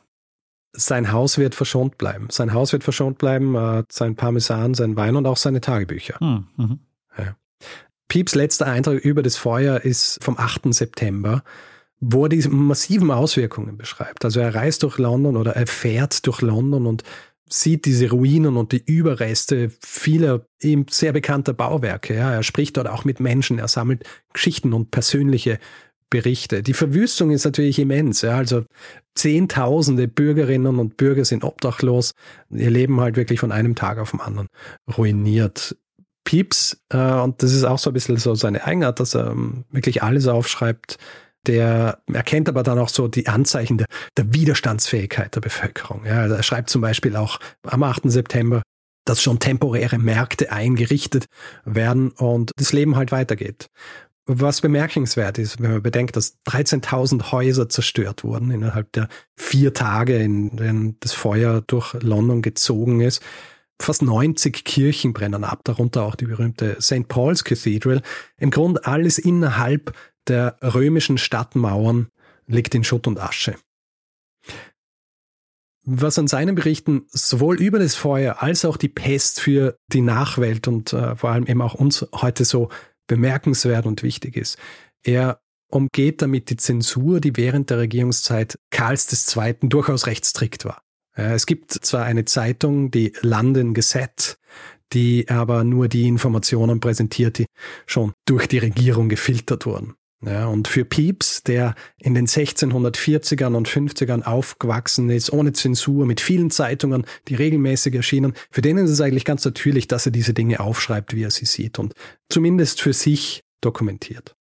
Sein Haus wird verschont bleiben. Sein Haus wird verschont bleiben, äh, sein Parmesan, sein Wein und auch seine Tagebücher. Mhm. mhm. Ja. Pieps letzter Eintrag über das Feuer ist vom 8. September wo er diese massiven Auswirkungen beschreibt. Also er reist durch London oder er fährt durch London und sieht diese Ruinen und die Überreste vieler ihm sehr bekannter Bauwerke. Ja, er spricht dort auch mit Menschen, er sammelt Geschichten und persönliche Berichte. Die Verwüstung ist natürlich immens. Ja, also Zehntausende Bürgerinnen und Bürger sind obdachlos. Ihr Leben halt wirklich von einem Tag auf den anderen ruiniert. Pieps, äh, und das ist auch so ein bisschen so seine Eigenart, dass er ähm, wirklich alles aufschreibt, der erkennt aber dann auch so die Anzeichen der, der Widerstandsfähigkeit der Bevölkerung. Ja, er schreibt zum Beispiel auch am 8. September, dass schon temporäre Märkte eingerichtet werden und das Leben halt weitergeht. Was bemerkenswert ist, wenn man bedenkt, dass 13.000 Häuser zerstört wurden innerhalb der vier Tage, in denen das Feuer durch London gezogen ist. Fast 90 Kirchen brennen ab, darunter auch die berühmte St. Paul's Cathedral. Im Grunde alles innerhalb der römischen Stadtmauern liegt in Schutt und Asche. Was an seinen Berichten sowohl über das Feuer als auch die Pest für die Nachwelt und äh, vor allem eben auch uns heute so bemerkenswert und wichtig ist. Er umgeht damit die Zensur, die während der Regierungszeit Karls II. durchaus recht strikt war. Es gibt zwar eine Zeitung, die London Gazette, die aber nur die Informationen präsentiert, die schon durch die Regierung gefiltert wurden. Ja, und für Pieps, der in den 1640ern und 50ern aufgewachsen ist, ohne Zensur, mit vielen Zeitungen, die regelmäßig erschienen, für den ist es eigentlich ganz natürlich, dass er diese Dinge aufschreibt, wie er sie sieht und zumindest für sich dokumentiert.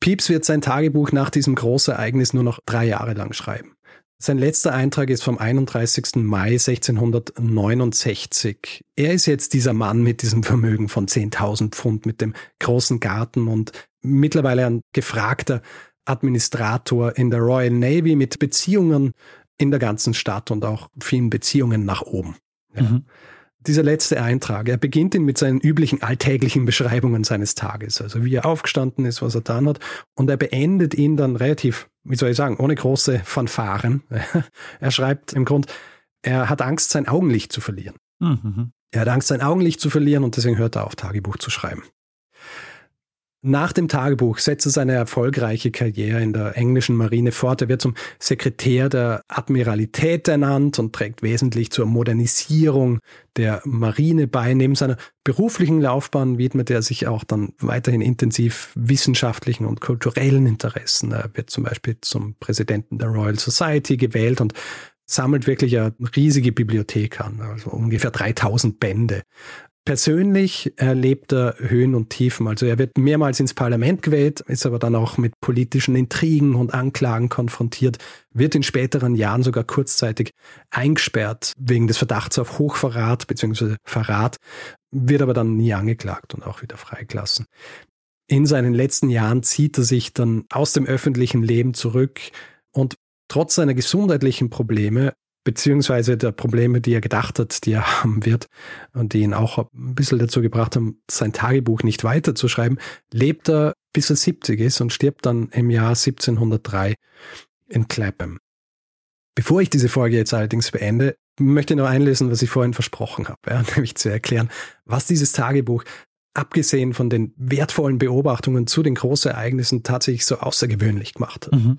Pieps wird sein Tagebuch nach diesem Großereignis nur noch drei Jahre lang schreiben. Sein letzter Eintrag ist vom 31. Mai 1669. Er ist jetzt dieser Mann mit diesem Vermögen von 10.000 Pfund, mit dem großen Garten und mittlerweile ein gefragter Administrator in der Royal Navy mit Beziehungen in der ganzen Stadt und auch vielen Beziehungen nach oben. Ja. Mhm dieser letzte Eintrag, er beginnt ihn mit seinen üblichen alltäglichen Beschreibungen seines Tages, also wie er aufgestanden ist, was er dann hat, und er beendet ihn dann relativ, wie soll ich sagen, ohne große Fanfaren. er schreibt im Grund, er hat Angst, sein Augenlicht zu verlieren. Mhm. Er hat Angst, sein Augenlicht zu verlieren und deswegen hört er auf, Tagebuch zu schreiben. Nach dem Tagebuch setzt er seine erfolgreiche Karriere in der englischen Marine fort. Er wird zum Sekretär der Admiralität ernannt und trägt wesentlich zur Modernisierung der Marine bei. Neben seiner beruflichen Laufbahn widmet er sich auch dann weiterhin intensiv wissenschaftlichen und kulturellen Interessen. Er wird zum Beispiel zum Präsidenten der Royal Society gewählt und sammelt wirklich eine riesige Bibliothek an, also ungefähr 3000 Bände. Persönlich erlebt er Höhen und Tiefen. Also er wird mehrmals ins Parlament gewählt, ist aber dann auch mit politischen Intrigen und Anklagen konfrontiert, wird in späteren Jahren sogar kurzzeitig eingesperrt wegen des Verdachts auf Hochverrat bzw. Verrat, wird aber dann nie angeklagt und auch wieder freigelassen. In seinen letzten Jahren zieht er sich dann aus dem öffentlichen Leben zurück und trotz seiner gesundheitlichen Probleme beziehungsweise der Probleme, die er gedacht hat, die er haben wird und die ihn auch ein bisschen dazu gebracht haben, sein Tagebuch nicht weiterzuschreiben, lebt er bis er 70 ist und stirbt dann im Jahr 1703 in Clapham. Bevor ich diese Folge jetzt allerdings beende, möchte ich noch einlösen, was ich vorhin versprochen habe, ja, nämlich zu erklären, was dieses Tagebuch abgesehen von den wertvollen Beobachtungen zu den Großereignissen, tatsächlich so außergewöhnlich gemacht hat. Mhm.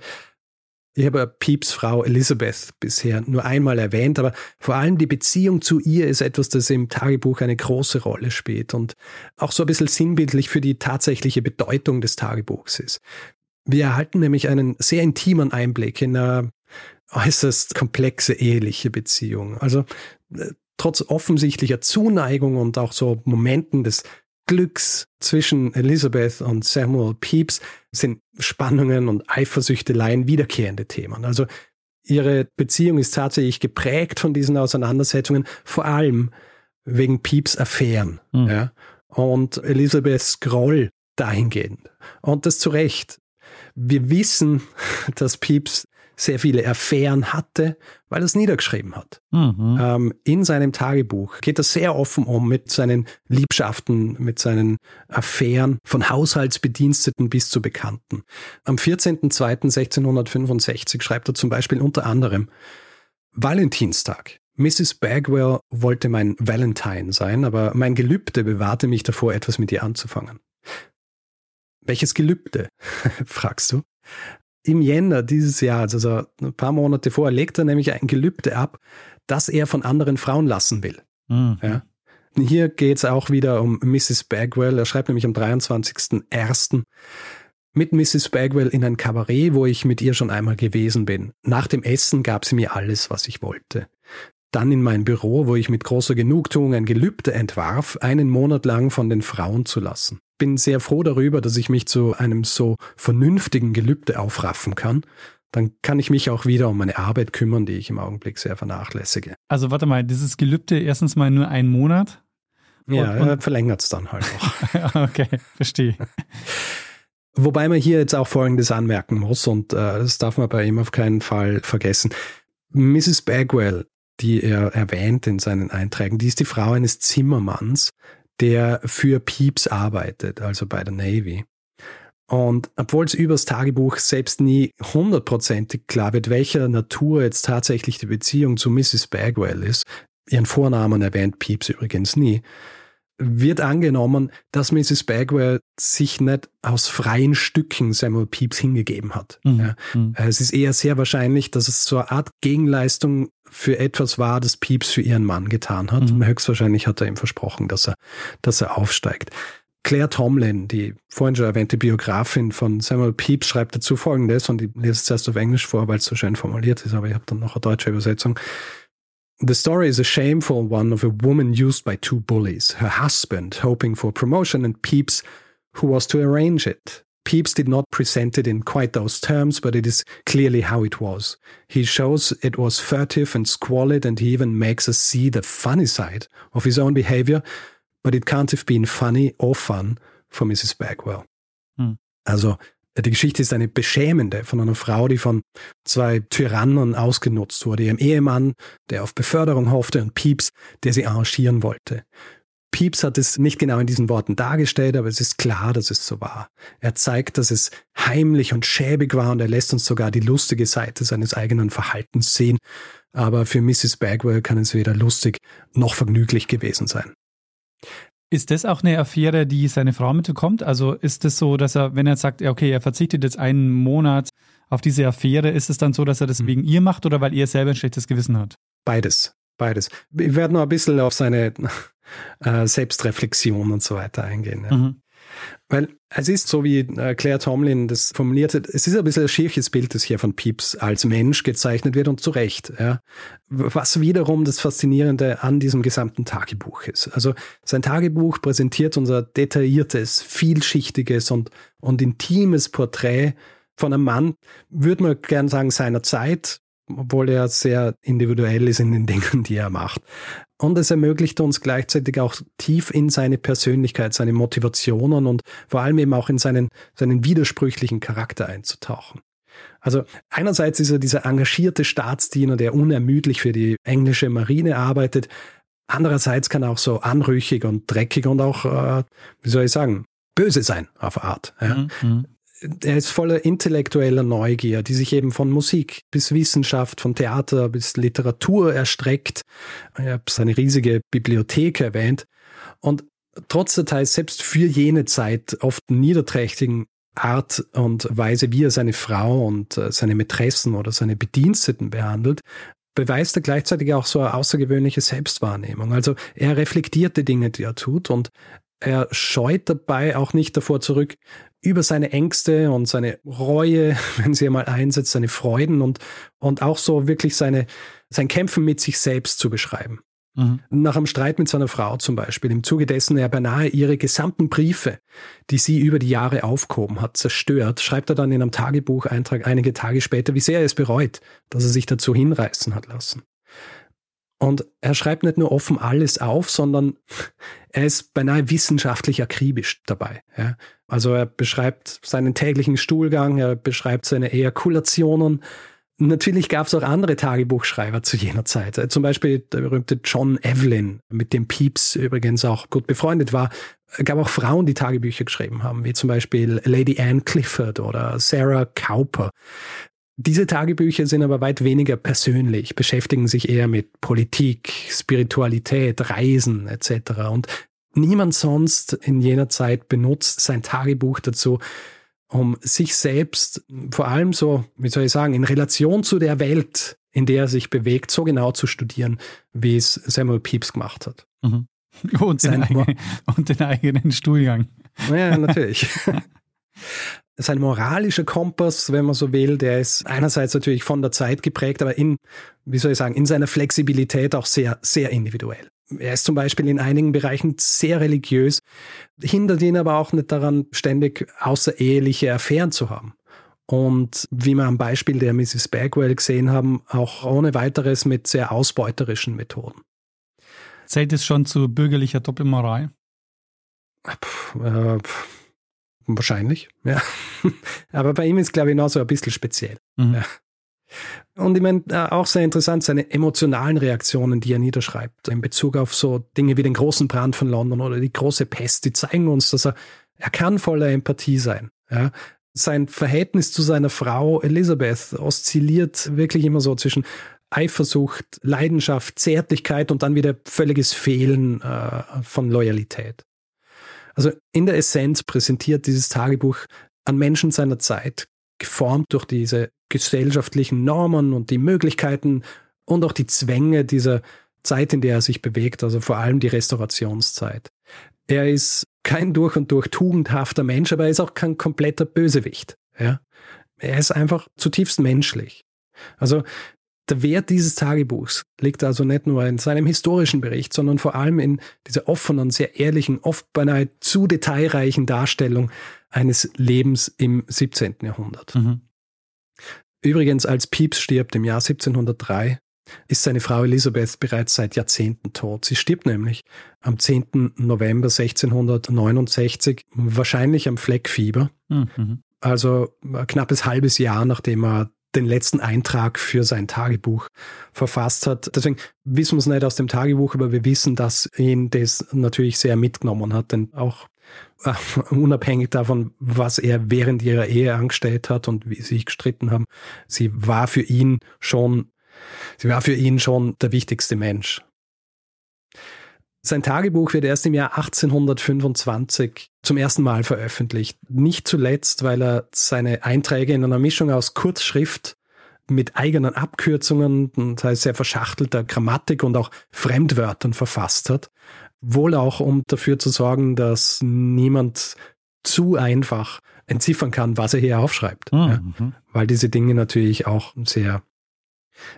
Ich habe Pieps Frau Elizabeth bisher nur einmal erwähnt, aber vor allem die Beziehung zu ihr ist etwas, das im Tagebuch eine große Rolle spielt und auch so ein bisschen sinnbildlich für die tatsächliche Bedeutung des Tagebuchs ist. Wir erhalten nämlich einen sehr intimen Einblick in eine äußerst komplexe eheliche Beziehung. Also äh, trotz offensichtlicher Zuneigung und auch so Momenten des Glücks zwischen Elizabeth und Samuel Pepys sind Spannungen und Eifersüchteleien wiederkehrende Themen. Also ihre Beziehung ist tatsächlich geprägt von diesen Auseinandersetzungen, vor allem wegen Pepys Affären. Mhm. Ja, und Elizabeths Groll dahingehend. Und das zu Recht. Wir wissen, dass Pepys sehr viele Affären hatte, weil er es niedergeschrieben hat. Mhm. Ähm, in seinem Tagebuch geht er sehr offen um mit seinen Liebschaften, mit seinen Affären von Haushaltsbediensteten bis zu Bekannten. Am 14.02.1665 schreibt er zum Beispiel unter anderem Valentinstag. Mrs. Bagwell wollte mein Valentine sein, aber mein Gelübde bewahrte mich davor, etwas mit ihr anzufangen. Welches Gelübde? fragst du. Im Jänner dieses Jahres, also ein paar Monate vorher, legt er nämlich ein Gelübde ab, das er von anderen Frauen lassen will. Mhm. Ja. Hier geht es auch wieder um Mrs. Bagwell. Er schreibt nämlich am 23.01. mit Mrs. Bagwell in ein Kabarett, wo ich mit ihr schon einmal gewesen bin. Nach dem Essen gab sie mir alles, was ich wollte. Dann in mein Büro, wo ich mit großer Genugtuung ein Gelübde entwarf, einen Monat lang von den Frauen zu lassen bin sehr froh darüber, dass ich mich zu einem so vernünftigen Gelübde aufraffen kann. Dann kann ich mich auch wieder um meine Arbeit kümmern, die ich im Augenblick sehr vernachlässige. Also warte mal, dieses Gelübde erstens mal nur einen Monat? Ja, er verlängert es dann halt noch. okay, verstehe. Wobei man hier jetzt auch Folgendes anmerken muss, und äh, das darf man bei ihm auf keinen Fall vergessen. Mrs. Bagwell, die er erwähnt in seinen Einträgen, die ist die Frau eines Zimmermanns, der für Pieps arbeitet, also bei der Navy. Und obwohl es übers Tagebuch selbst nie hundertprozentig klar wird, welcher Natur jetzt tatsächlich die Beziehung zu Mrs. Bagwell ist, ihren Vornamen erwähnt Pieps übrigens nie, wird angenommen, dass Mrs. Bagwell sich nicht aus freien Stücken Samuel Pepys hingegeben hat. Mhm. Ja. Mhm. Es ist eher sehr wahrscheinlich, dass es so eine Art Gegenleistung für etwas war, das Pepys für ihren Mann getan hat. Mhm. Höchstwahrscheinlich hat er ihm versprochen, dass er, dass er aufsteigt. Claire Tomlin, die vorhin schon erwähnte Biografin von Samuel Pepys, schreibt dazu Folgendes, und ich lese es zuerst auf Englisch vor, weil es so schön formuliert ist, aber ich habe dann noch eine deutsche Übersetzung. The story is a shameful one of a woman used by two bullies, her husband hoping for promotion and Pepys who was to arrange it. Pepys did not present it in quite those terms, but it is clearly how it was. He shows it was furtive and squalid, and he even makes us see the funny side of his own behavior, but it can't have been funny or fun for Mrs. Bagwell. Hmm. Also Die Geschichte ist eine beschämende von einer Frau, die von zwei Tyrannen ausgenutzt wurde. Ihrem Ehemann, der auf Beförderung hoffte, und Pieps, der sie arrangieren wollte. Pieps hat es nicht genau in diesen Worten dargestellt, aber es ist klar, dass es so war. Er zeigt, dass es heimlich und schäbig war und er lässt uns sogar die lustige Seite seines eigenen Verhaltens sehen. Aber für Mrs. Bagwell kann es weder lustig noch vergnüglich gewesen sein. Ist das auch eine Affäre, die seine Frau mitbekommt? Also ist es so, dass er, wenn er sagt, okay, er verzichtet jetzt einen Monat auf diese Affäre, ist es dann so, dass er das hm. wegen ihr macht oder weil ihr selber ein schlechtes Gewissen hat? Beides. Beides. Ich werde noch ein bisschen auf seine äh, Selbstreflexion und so weiter eingehen. Ja. Mhm. Weil es ist so, wie äh, Claire Tomlin das formuliert hat, es ist ein bisschen ein schierches Bild, das hier von Pieps als Mensch gezeichnet wird und zu Recht. Ja. Was wiederum das Faszinierende an diesem gesamten Tagebuch ist. Also sein Tagebuch präsentiert unser detailliertes, vielschichtiges und, und intimes Porträt von einem Mann, würde man gern sagen, seiner Zeit, obwohl er sehr individuell ist in den Dingen, die er macht. Und es ermöglicht uns gleichzeitig auch tief in seine Persönlichkeit, seine Motivationen und vor allem eben auch in seinen, seinen widersprüchlichen Charakter einzutauchen. Also einerseits ist er dieser engagierte Staatsdiener, der unermüdlich für die englische Marine arbeitet. Andererseits kann er auch so anrüchig und dreckig und auch, äh, wie soll ich sagen, böse sein auf Art. Ja? Mhm. Er ist voller intellektueller Neugier, die sich eben von Musik bis Wissenschaft, von Theater bis Literatur erstreckt. Ich habe seine riesige Bibliothek erwähnt. Und trotz der teils selbst für jene Zeit oft niederträchtigen Art und Weise, wie er seine Frau und äh, seine Mätressen oder seine Bediensteten behandelt, beweist er gleichzeitig auch so eine außergewöhnliche Selbstwahrnehmung. Also er reflektiert die Dinge, die er tut und er scheut dabei auch nicht davor zurück, über seine Ängste und seine Reue, wenn sie einmal einsetzt, seine Freuden und, und auch so wirklich seine, sein Kämpfen mit sich selbst zu beschreiben. Mhm. Nach einem Streit mit seiner Frau zum Beispiel, im Zuge dessen er beinahe ihre gesamten Briefe, die sie über die Jahre aufgehoben hat, zerstört, schreibt er dann in einem Tagebucheintrag einige Tage später, wie sehr er es bereut, dass er sich dazu hinreißen hat lassen. Und er schreibt nicht nur offen alles auf, sondern er ist beinahe wissenschaftlich akribisch dabei. Ja. Also er beschreibt seinen täglichen Stuhlgang, er beschreibt seine Ejakulationen, Natürlich gab es auch andere Tagebuchschreiber zu jener Zeit. Zum Beispiel der berühmte John Evelyn, mit dem Pepys übrigens auch gut befreundet war. Es gab auch Frauen, die Tagebücher geschrieben haben, wie zum Beispiel Lady Anne Clifford oder Sarah Cowper. Diese Tagebücher sind aber weit weniger persönlich, beschäftigen sich eher mit Politik, Spiritualität, Reisen etc. Und niemand sonst in jener Zeit benutzt sein Tagebuch dazu, um sich selbst vor allem so, wie soll ich sagen, in Relation zu der Welt, in der er sich bewegt, so genau zu studieren, wie es Samuel Pepys gemacht hat. Mhm. Und, den eigenen, und den eigenen Stuhlgang. Ja, natürlich. Sein moralischer Kompass, wenn man so will, der ist einerseits natürlich von der Zeit geprägt, aber in, wie soll ich sagen, in seiner Flexibilität auch sehr, sehr individuell. Er ist zum Beispiel in einigen Bereichen sehr religiös, hindert ihn aber auch nicht daran, ständig außereheliche Affären zu haben. Und wie wir am Beispiel der Mrs. Bagwell gesehen haben, auch ohne weiteres mit sehr ausbeuterischen Methoden. Zählt es schon zu bürgerlicher Doppelmoral? Puh, äh, wahrscheinlich, ja. aber bei ihm ist, glaube ich, noch so ein bisschen speziell. Mhm. Ja. Und ich meine, äh, auch sehr interessant, seine emotionalen Reaktionen, die er niederschreibt, in Bezug auf so Dinge wie den großen Brand von London oder die große Pest, die zeigen uns, dass er, er kann voller Empathie sein. Ja. Sein Verhältnis zu seiner Frau Elizabeth oszilliert wirklich immer so zwischen Eifersucht, Leidenschaft, Zärtlichkeit und dann wieder völliges Fehlen äh, von Loyalität. Also in der Essenz präsentiert dieses Tagebuch an Menschen seiner Zeit, geformt durch diese gesellschaftlichen Normen und die Möglichkeiten und auch die Zwänge dieser Zeit, in der er sich bewegt, also vor allem die Restaurationszeit. Er ist kein durch und durch tugendhafter Mensch, aber er ist auch kein kompletter Bösewicht. Ja? Er ist einfach zutiefst menschlich. Also der Wert dieses Tagebuchs liegt also nicht nur in seinem historischen Bericht, sondern vor allem in dieser offenen, sehr ehrlichen, oft beinahe zu detailreichen Darstellung eines Lebens im 17. Jahrhundert. Mhm. Übrigens, als Pepys stirbt im Jahr 1703, ist seine Frau Elisabeth bereits seit Jahrzehnten tot. Sie stirbt nämlich am 10. November 1669, wahrscheinlich am Fleckfieber. Mhm. Also ein knappes halbes Jahr, nachdem er den letzten Eintrag für sein Tagebuch verfasst hat. Deswegen wissen wir es nicht aus dem Tagebuch, aber wir wissen, dass ihn das natürlich sehr mitgenommen hat, denn auch äh, unabhängig davon, was er während ihrer Ehe angestellt hat und wie sie sich gestritten haben, sie war für ihn schon, sie war für ihn schon der wichtigste Mensch. Sein Tagebuch wird erst im Jahr 1825 zum ersten Mal veröffentlicht. Nicht zuletzt, weil er seine Einträge in einer Mischung aus Kurzschrift mit eigenen Abkürzungen, das heißt sehr verschachtelter Grammatik und auch Fremdwörtern verfasst hat. Wohl auch, um dafür zu sorgen, dass niemand zu einfach entziffern kann, was er hier aufschreibt. Mhm. Ja, weil diese Dinge natürlich auch sehr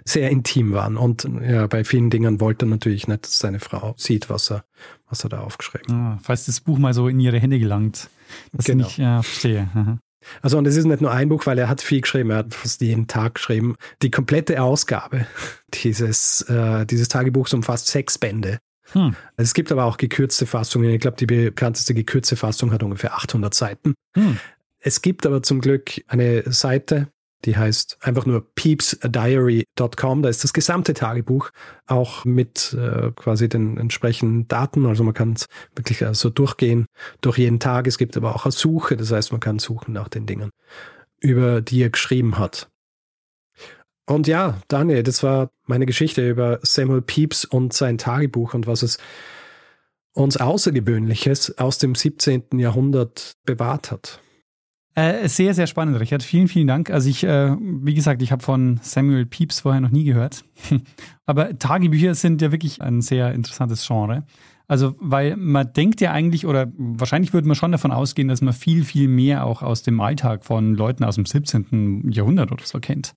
sehr intim waren. Und ja, bei vielen Dingen wollte er natürlich nicht, dass seine Frau sieht, was er, was er da aufgeschrieben hat. Ah, falls das Buch mal so in ihre Hände gelangt. Das genau. ich ja, verstehe. Aha. Also, und es ist nicht nur ein Buch, weil er hat viel geschrieben, er hat fast jeden Tag geschrieben. Die komplette Ausgabe dieses, äh, dieses Tagebuchs umfasst sechs Bände. Hm. Es gibt aber auch gekürzte Fassungen. Ich glaube, die bekannteste gekürzte Fassung hat ungefähr 800 Seiten. Hm. Es gibt aber zum Glück eine Seite, die heißt einfach nur peepsdiary.com. Da ist das gesamte Tagebuch auch mit äh, quasi den entsprechenden Daten. Also man kann es wirklich also durchgehen durch jeden Tag. Es gibt aber auch eine Suche. Das heißt, man kann suchen nach den Dingen, über die er geschrieben hat. Und ja, Daniel, das war meine Geschichte über Samuel Pepys und sein Tagebuch und was es uns Außergewöhnliches aus dem 17. Jahrhundert bewahrt hat. Äh, sehr, sehr spannend, Richard. Vielen, vielen Dank. Also ich, äh, wie gesagt, ich habe von Samuel Pepys vorher noch nie gehört. Aber Tagebücher sind ja wirklich ein sehr interessantes Genre. Also, weil man denkt ja eigentlich, oder wahrscheinlich würde man schon davon ausgehen, dass man viel, viel mehr auch aus dem Alltag von Leuten aus dem 17. Jahrhundert oder so kennt.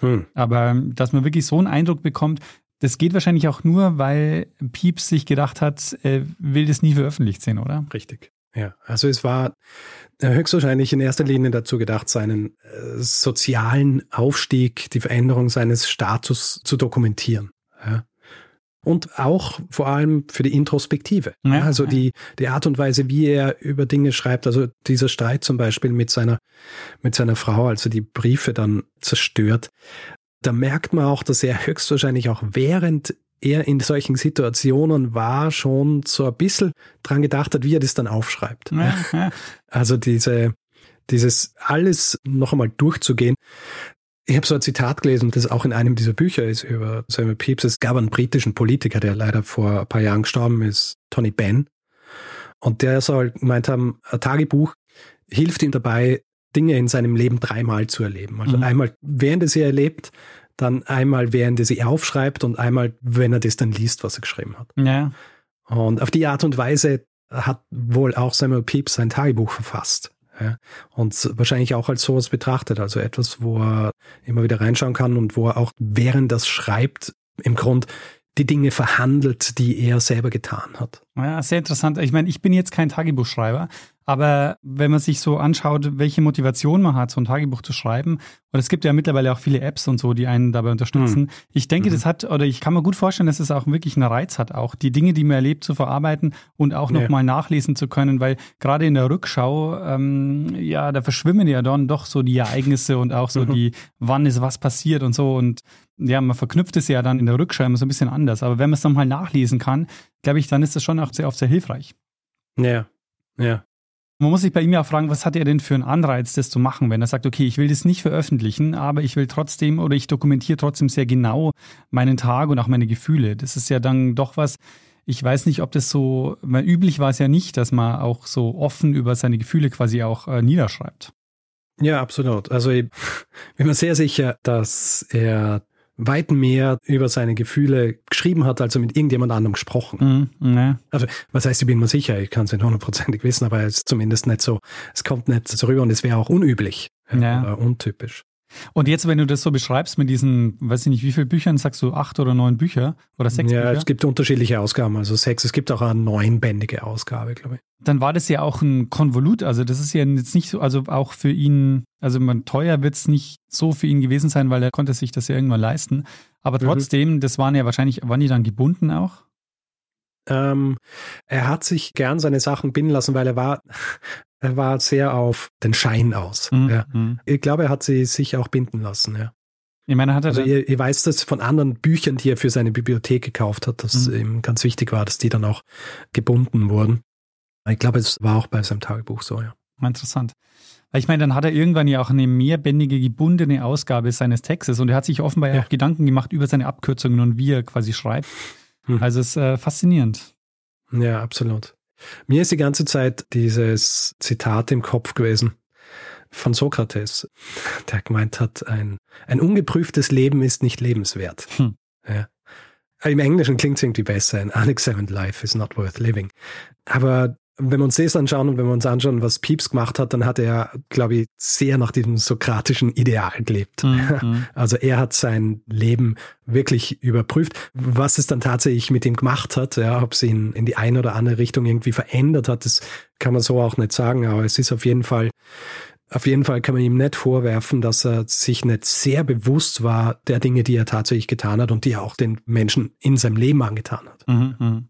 Hm. Aber dass man wirklich so einen Eindruck bekommt, das geht wahrscheinlich auch nur, weil Pieps sich gedacht hat, er will das nie veröffentlicht sehen, oder? Richtig. Ja, also es war höchstwahrscheinlich in erster Linie dazu gedacht, seinen äh, sozialen Aufstieg, die Veränderung seines Status zu dokumentieren. Ja. Und auch vor allem für die Introspektive. Ja, also die, die Art und Weise, wie er über Dinge schreibt. Also dieser Streit zum Beispiel mit seiner, mit seiner Frau, als er die Briefe dann zerstört. Da merkt man auch, dass er höchstwahrscheinlich auch während er in solchen Situationen war, schon so ein bisschen dran gedacht hat, wie er das dann aufschreibt. Ja, ja. Also diese, dieses alles noch einmal durchzugehen. Ich habe so ein Zitat gelesen, das auch in einem dieser Bücher ist über Samuel Pepys. Es gab einen britischen Politiker, der leider vor ein paar Jahren gestorben ist, Tony Benn. Und der soll gemeint haben, ein Tagebuch hilft ihm dabei, Dinge in seinem Leben dreimal zu erleben. Also mhm. einmal während er sie erlebt, dann einmal, während er sie aufschreibt und einmal, wenn er das dann liest, was er geschrieben hat. Ja. Und auf die Art und Weise hat wohl auch Samuel Pepys sein Tagebuch verfasst. Ja, und wahrscheinlich auch als sowas betrachtet, also etwas, wo er immer wieder reinschauen kann und wo er auch während das schreibt, im Grund die Dinge verhandelt, die er selber getan hat. Ja, sehr interessant. Ich meine, ich bin jetzt kein Tagebuchschreiber, aber wenn man sich so anschaut, welche Motivation man hat, so ein Tagebuch zu schreiben, und es gibt ja mittlerweile auch viele Apps und so, die einen dabei unterstützen. Mhm. Ich denke, mhm. das hat, oder ich kann mir gut vorstellen, dass es auch wirklich einen Reiz hat, auch die Dinge, die man erlebt, zu verarbeiten und auch nochmal ja. nachlesen zu können, weil gerade in der Rückschau, ähm, ja, da verschwimmen ja dann doch so die Ereignisse und auch so mhm. die, wann ist was passiert und so. Und ja, man verknüpft es ja dann in der Rückschau immer so ein bisschen anders. Aber wenn man es nochmal nachlesen kann, glaube ich, dann ist das schon auch sehr oft sehr hilfreich. Ja, ja. Man muss sich bei ihm ja fragen, was hat er denn für einen Anreiz, das zu machen, wenn er sagt, okay, ich will das nicht veröffentlichen, aber ich will trotzdem oder ich dokumentiere trotzdem sehr genau meinen Tag und auch meine Gefühle. Das ist ja dann doch was, ich weiß nicht, ob das so, weil üblich war es ja nicht, dass man auch so offen über seine Gefühle quasi auch äh, niederschreibt. Ja, absolut. Also ich bin mir sehr sicher, dass er weit mehr über seine Gefühle geschrieben hat, als er mit irgendjemand anderem gesprochen. Mm, ne. Also, was heißt, ich bin mir sicher, ich kann es nicht hundertprozentig wissen, aber es ist zumindest nicht so, es kommt nicht so rüber und es wäre auch unüblich ja. oder untypisch. Und jetzt, wenn du das so beschreibst mit diesen, weiß ich nicht, wie viele Büchern, sagst du acht oder neun Bücher oder sechs ja, Bücher? Ja, es gibt unterschiedliche Ausgaben, also sechs. Es gibt auch eine neunbändige Ausgabe, glaube ich. Dann war das ja auch ein Konvolut, also das ist ja jetzt nicht so, also auch für ihn, also man, teuer wird es nicht so für ihn gewesen sein, weil er konnte sich das ja irgendwann leisten. Aber mhm. trotzdem, mhm. das waren ja wahrscheinlich, waren die dann gebunden auch? Ähm, er hat sich gern seine Sachen binden lassen, weil er war, er war sehr auf den Schein aus. Mhm. Ja. Mhm. Ich glaube, er hat sie sich auch binden lassen, ja. Ich meine, hat er also ihr, ihr weiß das von anderen Büchern, die er für seine Bibliothek gekauft hat, dass mhm. ihm ganz wichtig war, dass die dann auch gebunden wurden. Ich glaube, es war auch bei seinem Tagebuch so, ja. Interessant. Ich meine, dann hat er irgendwann ja auch eine mehrbändige, gebundene Ausgabe seines Textes und er hat sich offenbar ja auch Gedanken gemacht über seine Abkürzungen und wie er quasi schreibt. Mhm. Also es ist äh, faszinierend. Ja, absolut. Mir ist die ganze Zeit dieses Zitat im Kopf gewesen von Sokrates, der gemeint hat, ein, ein ungeprüftes Leben ist nicht lebenswert. Hm. Ja. Im Englischen klingt es irgendwie besser. An unexamined life is not worth living. Aber wenn wir uns das anschauen und wenn wir uns anschauen, was Pieps gemacht hat, dann hat er, glaube ich, sehr nach diesem sokratischen Ideal gelebt. Mhm. Also er hat sein Leben wirklich überprüft, was es dann tatsächlich mit ihm gemacht hat, ja, ob es ihn in die eine oder andere Richtung irgendwie verändert hat, das kann man so auch nicht sagen, aber es ist auf jeden Fall auf jeden Fall kann man ihm nicht vorwerfen, dass er sich nicht sehr bewusst war der Dinge, die er tatsächlich getan hat und die er auch den Menschen in seinem Leben angetan hat. Mhm, mhm.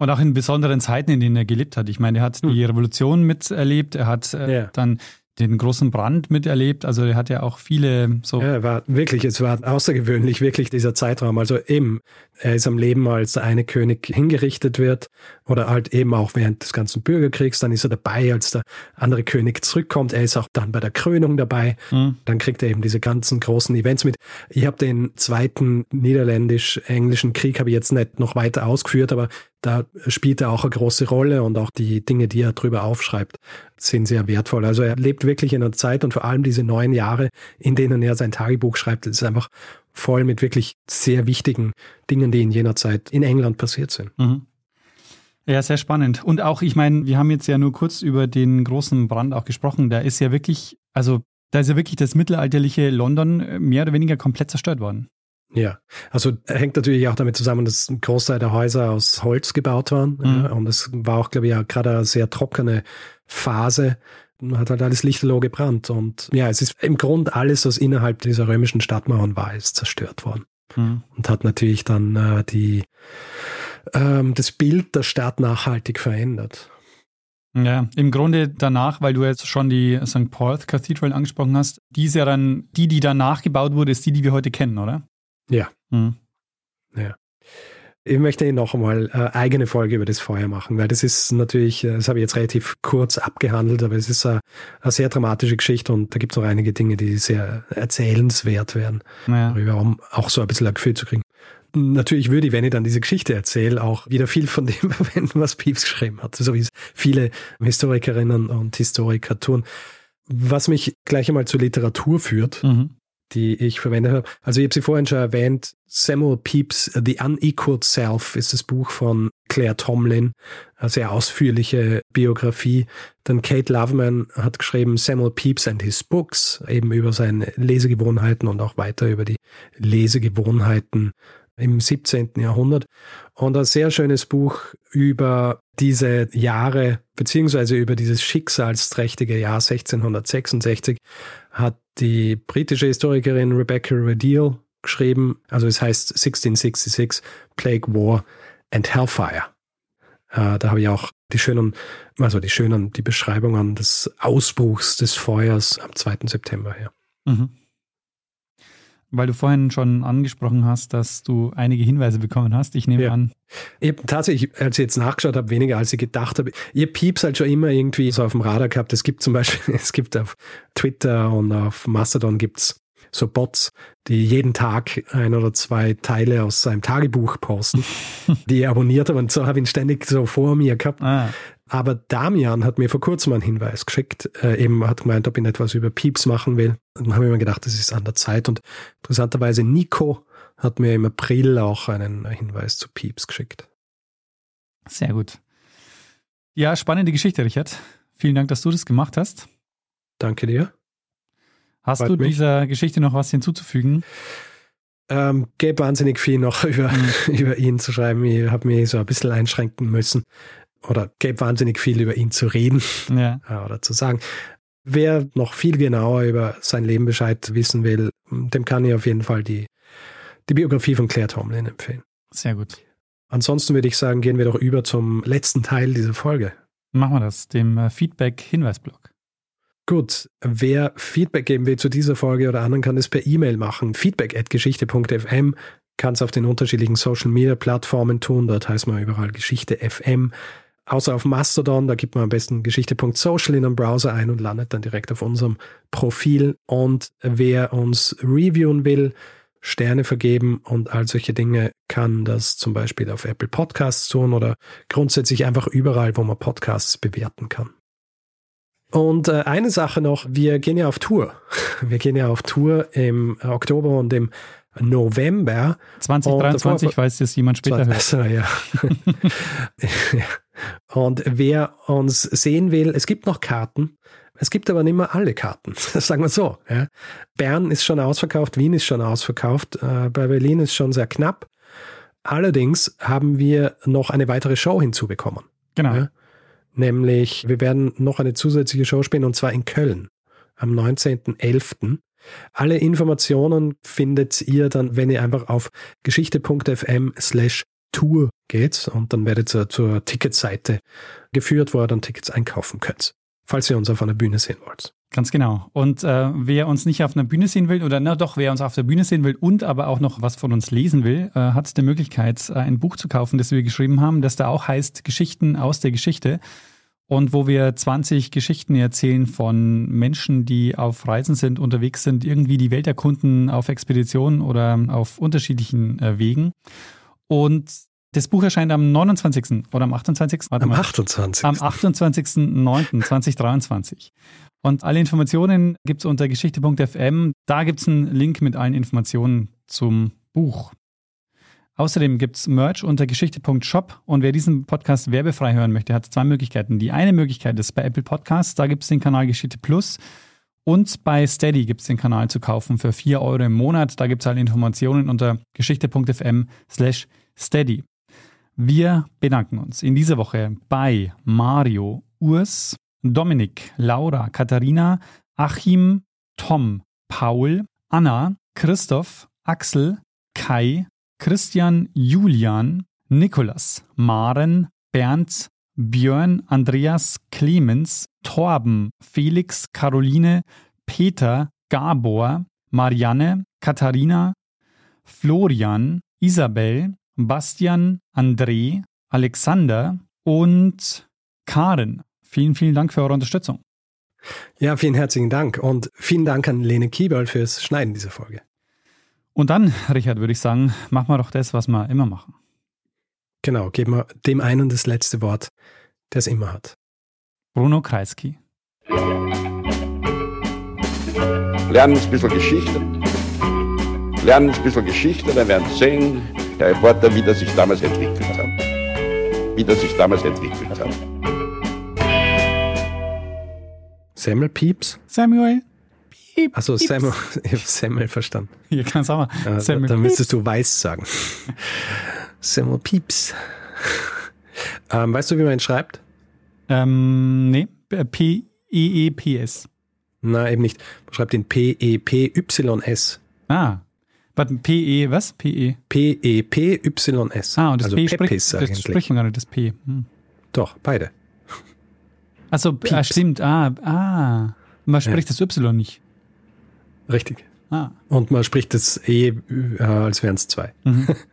Und auch in besonderen Zeiten, in denen er gelebt hat. Ich meine, er hat die hm. Revolution miterlebt, er hat äh, ja. dann den großen Brand miterlebt. Also er hat ja auch viele so. Ja, war wirklich, es war außergewöhnlich, wirklich dieser Zeitraum. Also eben, er ist am Leben, als der eine König hingerichtet wird oder halt eben auch während des ganzen Bürgerkriegs. Dann ist er dabei, als der andere König zurückkommt. Er ist auch dann bei der Krönung dabei. Mhm. Dann kriegt er eben diese ganzen großen Events mit. Ich habe den zweiten niederländisch-englischen Krieg habe ich jetzt nicht noch weiter ausgeführt, aber da spielt er auch eine große Rolle und auch die Dinge, die er drüber aufschreibt, sind sehr wertvoll. Also er lebt wirklich in einer Zeit und vor allem diese neun Jahre, in denen er sein Tagebuch schreibt, ist einfach voll mit wirklich sehr wichtigen Dingen, die in jener Zeit in England passiert sind. Mhm. Ja, sehr spannend. Und auch, ich meine, wir haben jetzt ja nur kurz über den großen Brand auch gesprochen. Da ist ja wirklich, also da ist ja wirklich das mittelalterliche London äh, mehr oder weniger komplett zerstört worden. Ja, also hängt natürlich auch damit zusammen, dass ein Großteil der Häuser aus Holz gebaut waren. Mhm. Ja, und es war auch, glaube ich, ja gerade eine sehr trockene Phase. Man hat halt alles lichterloh gebrannt. Und ja, es ist im Grunde alles, was innerhalb dieser römischen Stadtmauern war, ist zerstört worden. Mhm. Und hat natürlich dann äh, die, ähm, das Bild der Stadt nachhaltig verändert. Ja, im Grunde danach, weil du jetzt schon die St. Paul's Cathedral angesprochen hast, die ist ja dann, die, die danach gebaut wurde, ist die, die wir heute kennen, oder? Ja. Mhm. Ja. Ich möchte noch einmal eine eigene Folge über das Feuer machen, weil das ist natürlich, das habe ich jetzt relativ kurz abgehandelt, aber es ist eine, eine sehr dramatische Geschichte und da gibt es auch einige Dinge, die sehr erzählenswert werden, ja. darüber, um auch so ein bisschen ein Gefühl zu kriegen. Natürlich würde ich, wenn ich dann diese Geschichte erzähle, auch wieder viel von dem verwenden, was Pepys geschrieben hat, so wie es viele Historikerinnen und Historiker tun. Was mich gleich einmal zur Literatur führt, mhm die ich verwendet habe. Also ich habe sie vorhin schon erwähnt, Samuel Pepys, The Unequaled Self ist das Buch von Claire Tomlin, eine sehr ausführliche Biografie. Dann Kate Loveman hat geschrieben Samuel Pepys and His Books, eben über seine Lesegewohnheiten und auch weiter über die Lesegewohnheiten im 17. Jahrhundert. Und ein sehr schönes Buch über diese Jahre, beziehungsweise über dieses schicksalsträchtige Jahr 1666 hat die britische Historikerin Rebecca Radiel geschrieben. Also es heißt 1666 Plague War and Hellfire. Äh, da habe ich auch die schönen, also die schönen, die Beschreibungen des Ausbruchs des Feuers am 2. September her. Mhm. Weil du vorhin schon angesprochen hast, dass du einige Hinweise bekommen hast. Ich nehme ja. an. Ich habe tatsächlich, als ich jetzt nachgeschaut habe, weniger als ich gedacht habe. Ihr Pieps halt schon immer irgendwie so auf dem Radar gehabt. Es gibt zum Beispiel, es gibt auf Twitter und auf Mastodon gibt's so Bots, die jeden Tag ein oder zwei Teile aus seinem Tagebuch posten, die er abonniert haben. Und so habe ich ihn ständig so vor mir gehabt. Ah. Aber Damian hat mir vor kurzem einen Hinweis geschickt, äh, eben hat gemeint, ob ich etwas über Pieps machen will. Und dann habe ich mir gedacht, das ist an der Zeit. Und interessanterweise Nico hat mir im April auch einen Hinweis zu Pieps geschickt. Sehr gut. Ja, spannende Geschichte, Richard. Vielen Dank, dass du das gemacht hast. Danke dir. Hast Freut du mich. dieser Geschichte noch was hinzuzufügen? Ähm, gäbe wahnsinnig viel noch über, mhm. über ihn zu schreiben. Ich habe mich so ein bisschen einschränken müssen oder gäbe wahnsinnig viel über ihn zu reden ja. Äh, oder zu sagen. Wer noch viel genauer über sein Leben Bescheid wissen will, dem kann ich auf jeden Fall die, die Biografie von Claire Tomlin empfehlen. Sehr gut. Ansonsten würde ich sagen, gehen wir doch über zum letzten Teil dieser Folge. Machen wir das, dem äh, Feedback-Hinweisblock. Gut, wer Feedback geben will zu dieser Folge oder anderen, kann es per E-Mail machen. Feedback at geschichte.fm kann es auf den unterschiedlichen Social Media Plattformen tun. Dort heißt man überall Geschichte FM außer auf Mastodon, da gibt man am besten geschichte.social in einem Browser ein und landet dann direkt auf unserem Profil. Und wer uns reviewen will, Sterne vergeben und all solche Dinge, kann das zum Beispiel auf Apple Podcasts tun oder grundsätzlich einfach überall, wo man Podcasts bewerten kann. Und äh, eine Sache noch, wir gehen ja auf Tour. Wir gehen ja auf Tour im Oktober und im November. 2023, falls es jemand später hört. Also, ja. Und wer uns sehen will, es gibt noch Karten. Es gibt aber nicht mehr alle Karten, sagen wir so. Ja. Bern ist schon ausverkauft, Wien ist schon ausverkauft, äh, bei Berlin ist schon sehr knapp. Allerdings haben wir noch eine weitere Show hinzubekommen. Genau. Ja. Nämlich, wir werden noch eine zusätzliche Show spielen und zwar in Köln am 19.11. Alle Informationen findet ihr dann, wenn ihr einfach auf geschichte.fm slash Tour geht und dann werdet ihr zur Ticketseite geführt, wo ihr dann Tickets einkaufen könnt, falls ihr uns auf einer Bühne sehen wollt. Ganz genau. Und äh, wer uns nicht auf einer Bühne sehen will, oder na doch, wer uns auf der Bühne sehen will und aber auch noch was von uns lesen will, äh, hat die Möglichkeit, äh, ein Buch zu kaufen, das wir geschrieben haben, das da auch heißt Geschichten aus der Geschichte und wo wir 20 Geschichten erzählen von Menschen, die auf Reisen sind, unterwegs sind, irgendwie die Welt erkunden auf Expeditionen oder auf unterschiedlichen äh, Wegen. Und Das Buch erscheint am 29. oder am 28. Warte Am mal. 28. Am 28.09.2023. Und alle Informationen gibt's unter geschichte.fm. Da gibt's einen Link mit allen Informationen zum Buch. Außerdem gibt's Merch unter geschichte.shop und wer diesen Podcast werbefrei hören möchte, hat zwei Möglichkeiten. Die eine Möglichkeit ist bei Apple Podcasts, da gibt's den Kanal Geschichte Plus und bei Steady gibt's den Kanal zu kaufen für 4 Euro im Monat. Da gibt's alle Informationen unter geschichte.fm slash steady. Wir bedanken uns in dieser Woche bei Mario, Urs, Dominik, Laura, Katharina, Achim, Tom, Paul, Anna, Christoph, Axel, Kai, Christian, Julian, Nikolas, Maren, Bernd, Björn, Andreas, Clemens, Torben, Felix, Caroline, Peter, Gabor, Marianne, Katharina, Florian, Isabel, Bastian, André, Alexander und Karen. Vielen, vielen Dank für eure Unterstützung. Ja, vielen herzlichen Dank und vielen Dank an Lene Kieberl fürs Schneiden dieser Folge. Und dann, Richard, würde ich sagen, machen wir doch das, was wir immer machen. Genau, geben wir dem einen das letzte Wort, der es immer hat. Bruno Kreisky. Lernen ein bisschen Geschichte. Lernen ein bisschen Geschichte, dann werden Sie sehen, der Reporter, wie das sich damals entwickelt hat. Wie das sich damals entwickelt hat. Samuel. Piep, Achso, pieps. Semmel, ich habe Semmel verstanden. Hier kann es auch mal. Äh, Samuel. dann müsstest du weiß sagen. Semmelpieps. ähm, weißt du, wie man ihn schreibt? Ähm, nee. E P-E-E-P-S. Na, eben nicht. Man schreibt ihn P-E-P-Y-S. Ah. Warte, P-E, was? P-E. P-E-P-Y-S. Ah, und das also P spricht, Pepis das eigentlich. spricht man gar nicht, das P. Hm. Doch, beide. Achso, ah, Pieps. stimmt. Ah, ah. Man spricht das Y nicht. Richtig. Ah. Und man spricht das E, äh, als wären es zwei. Mhm.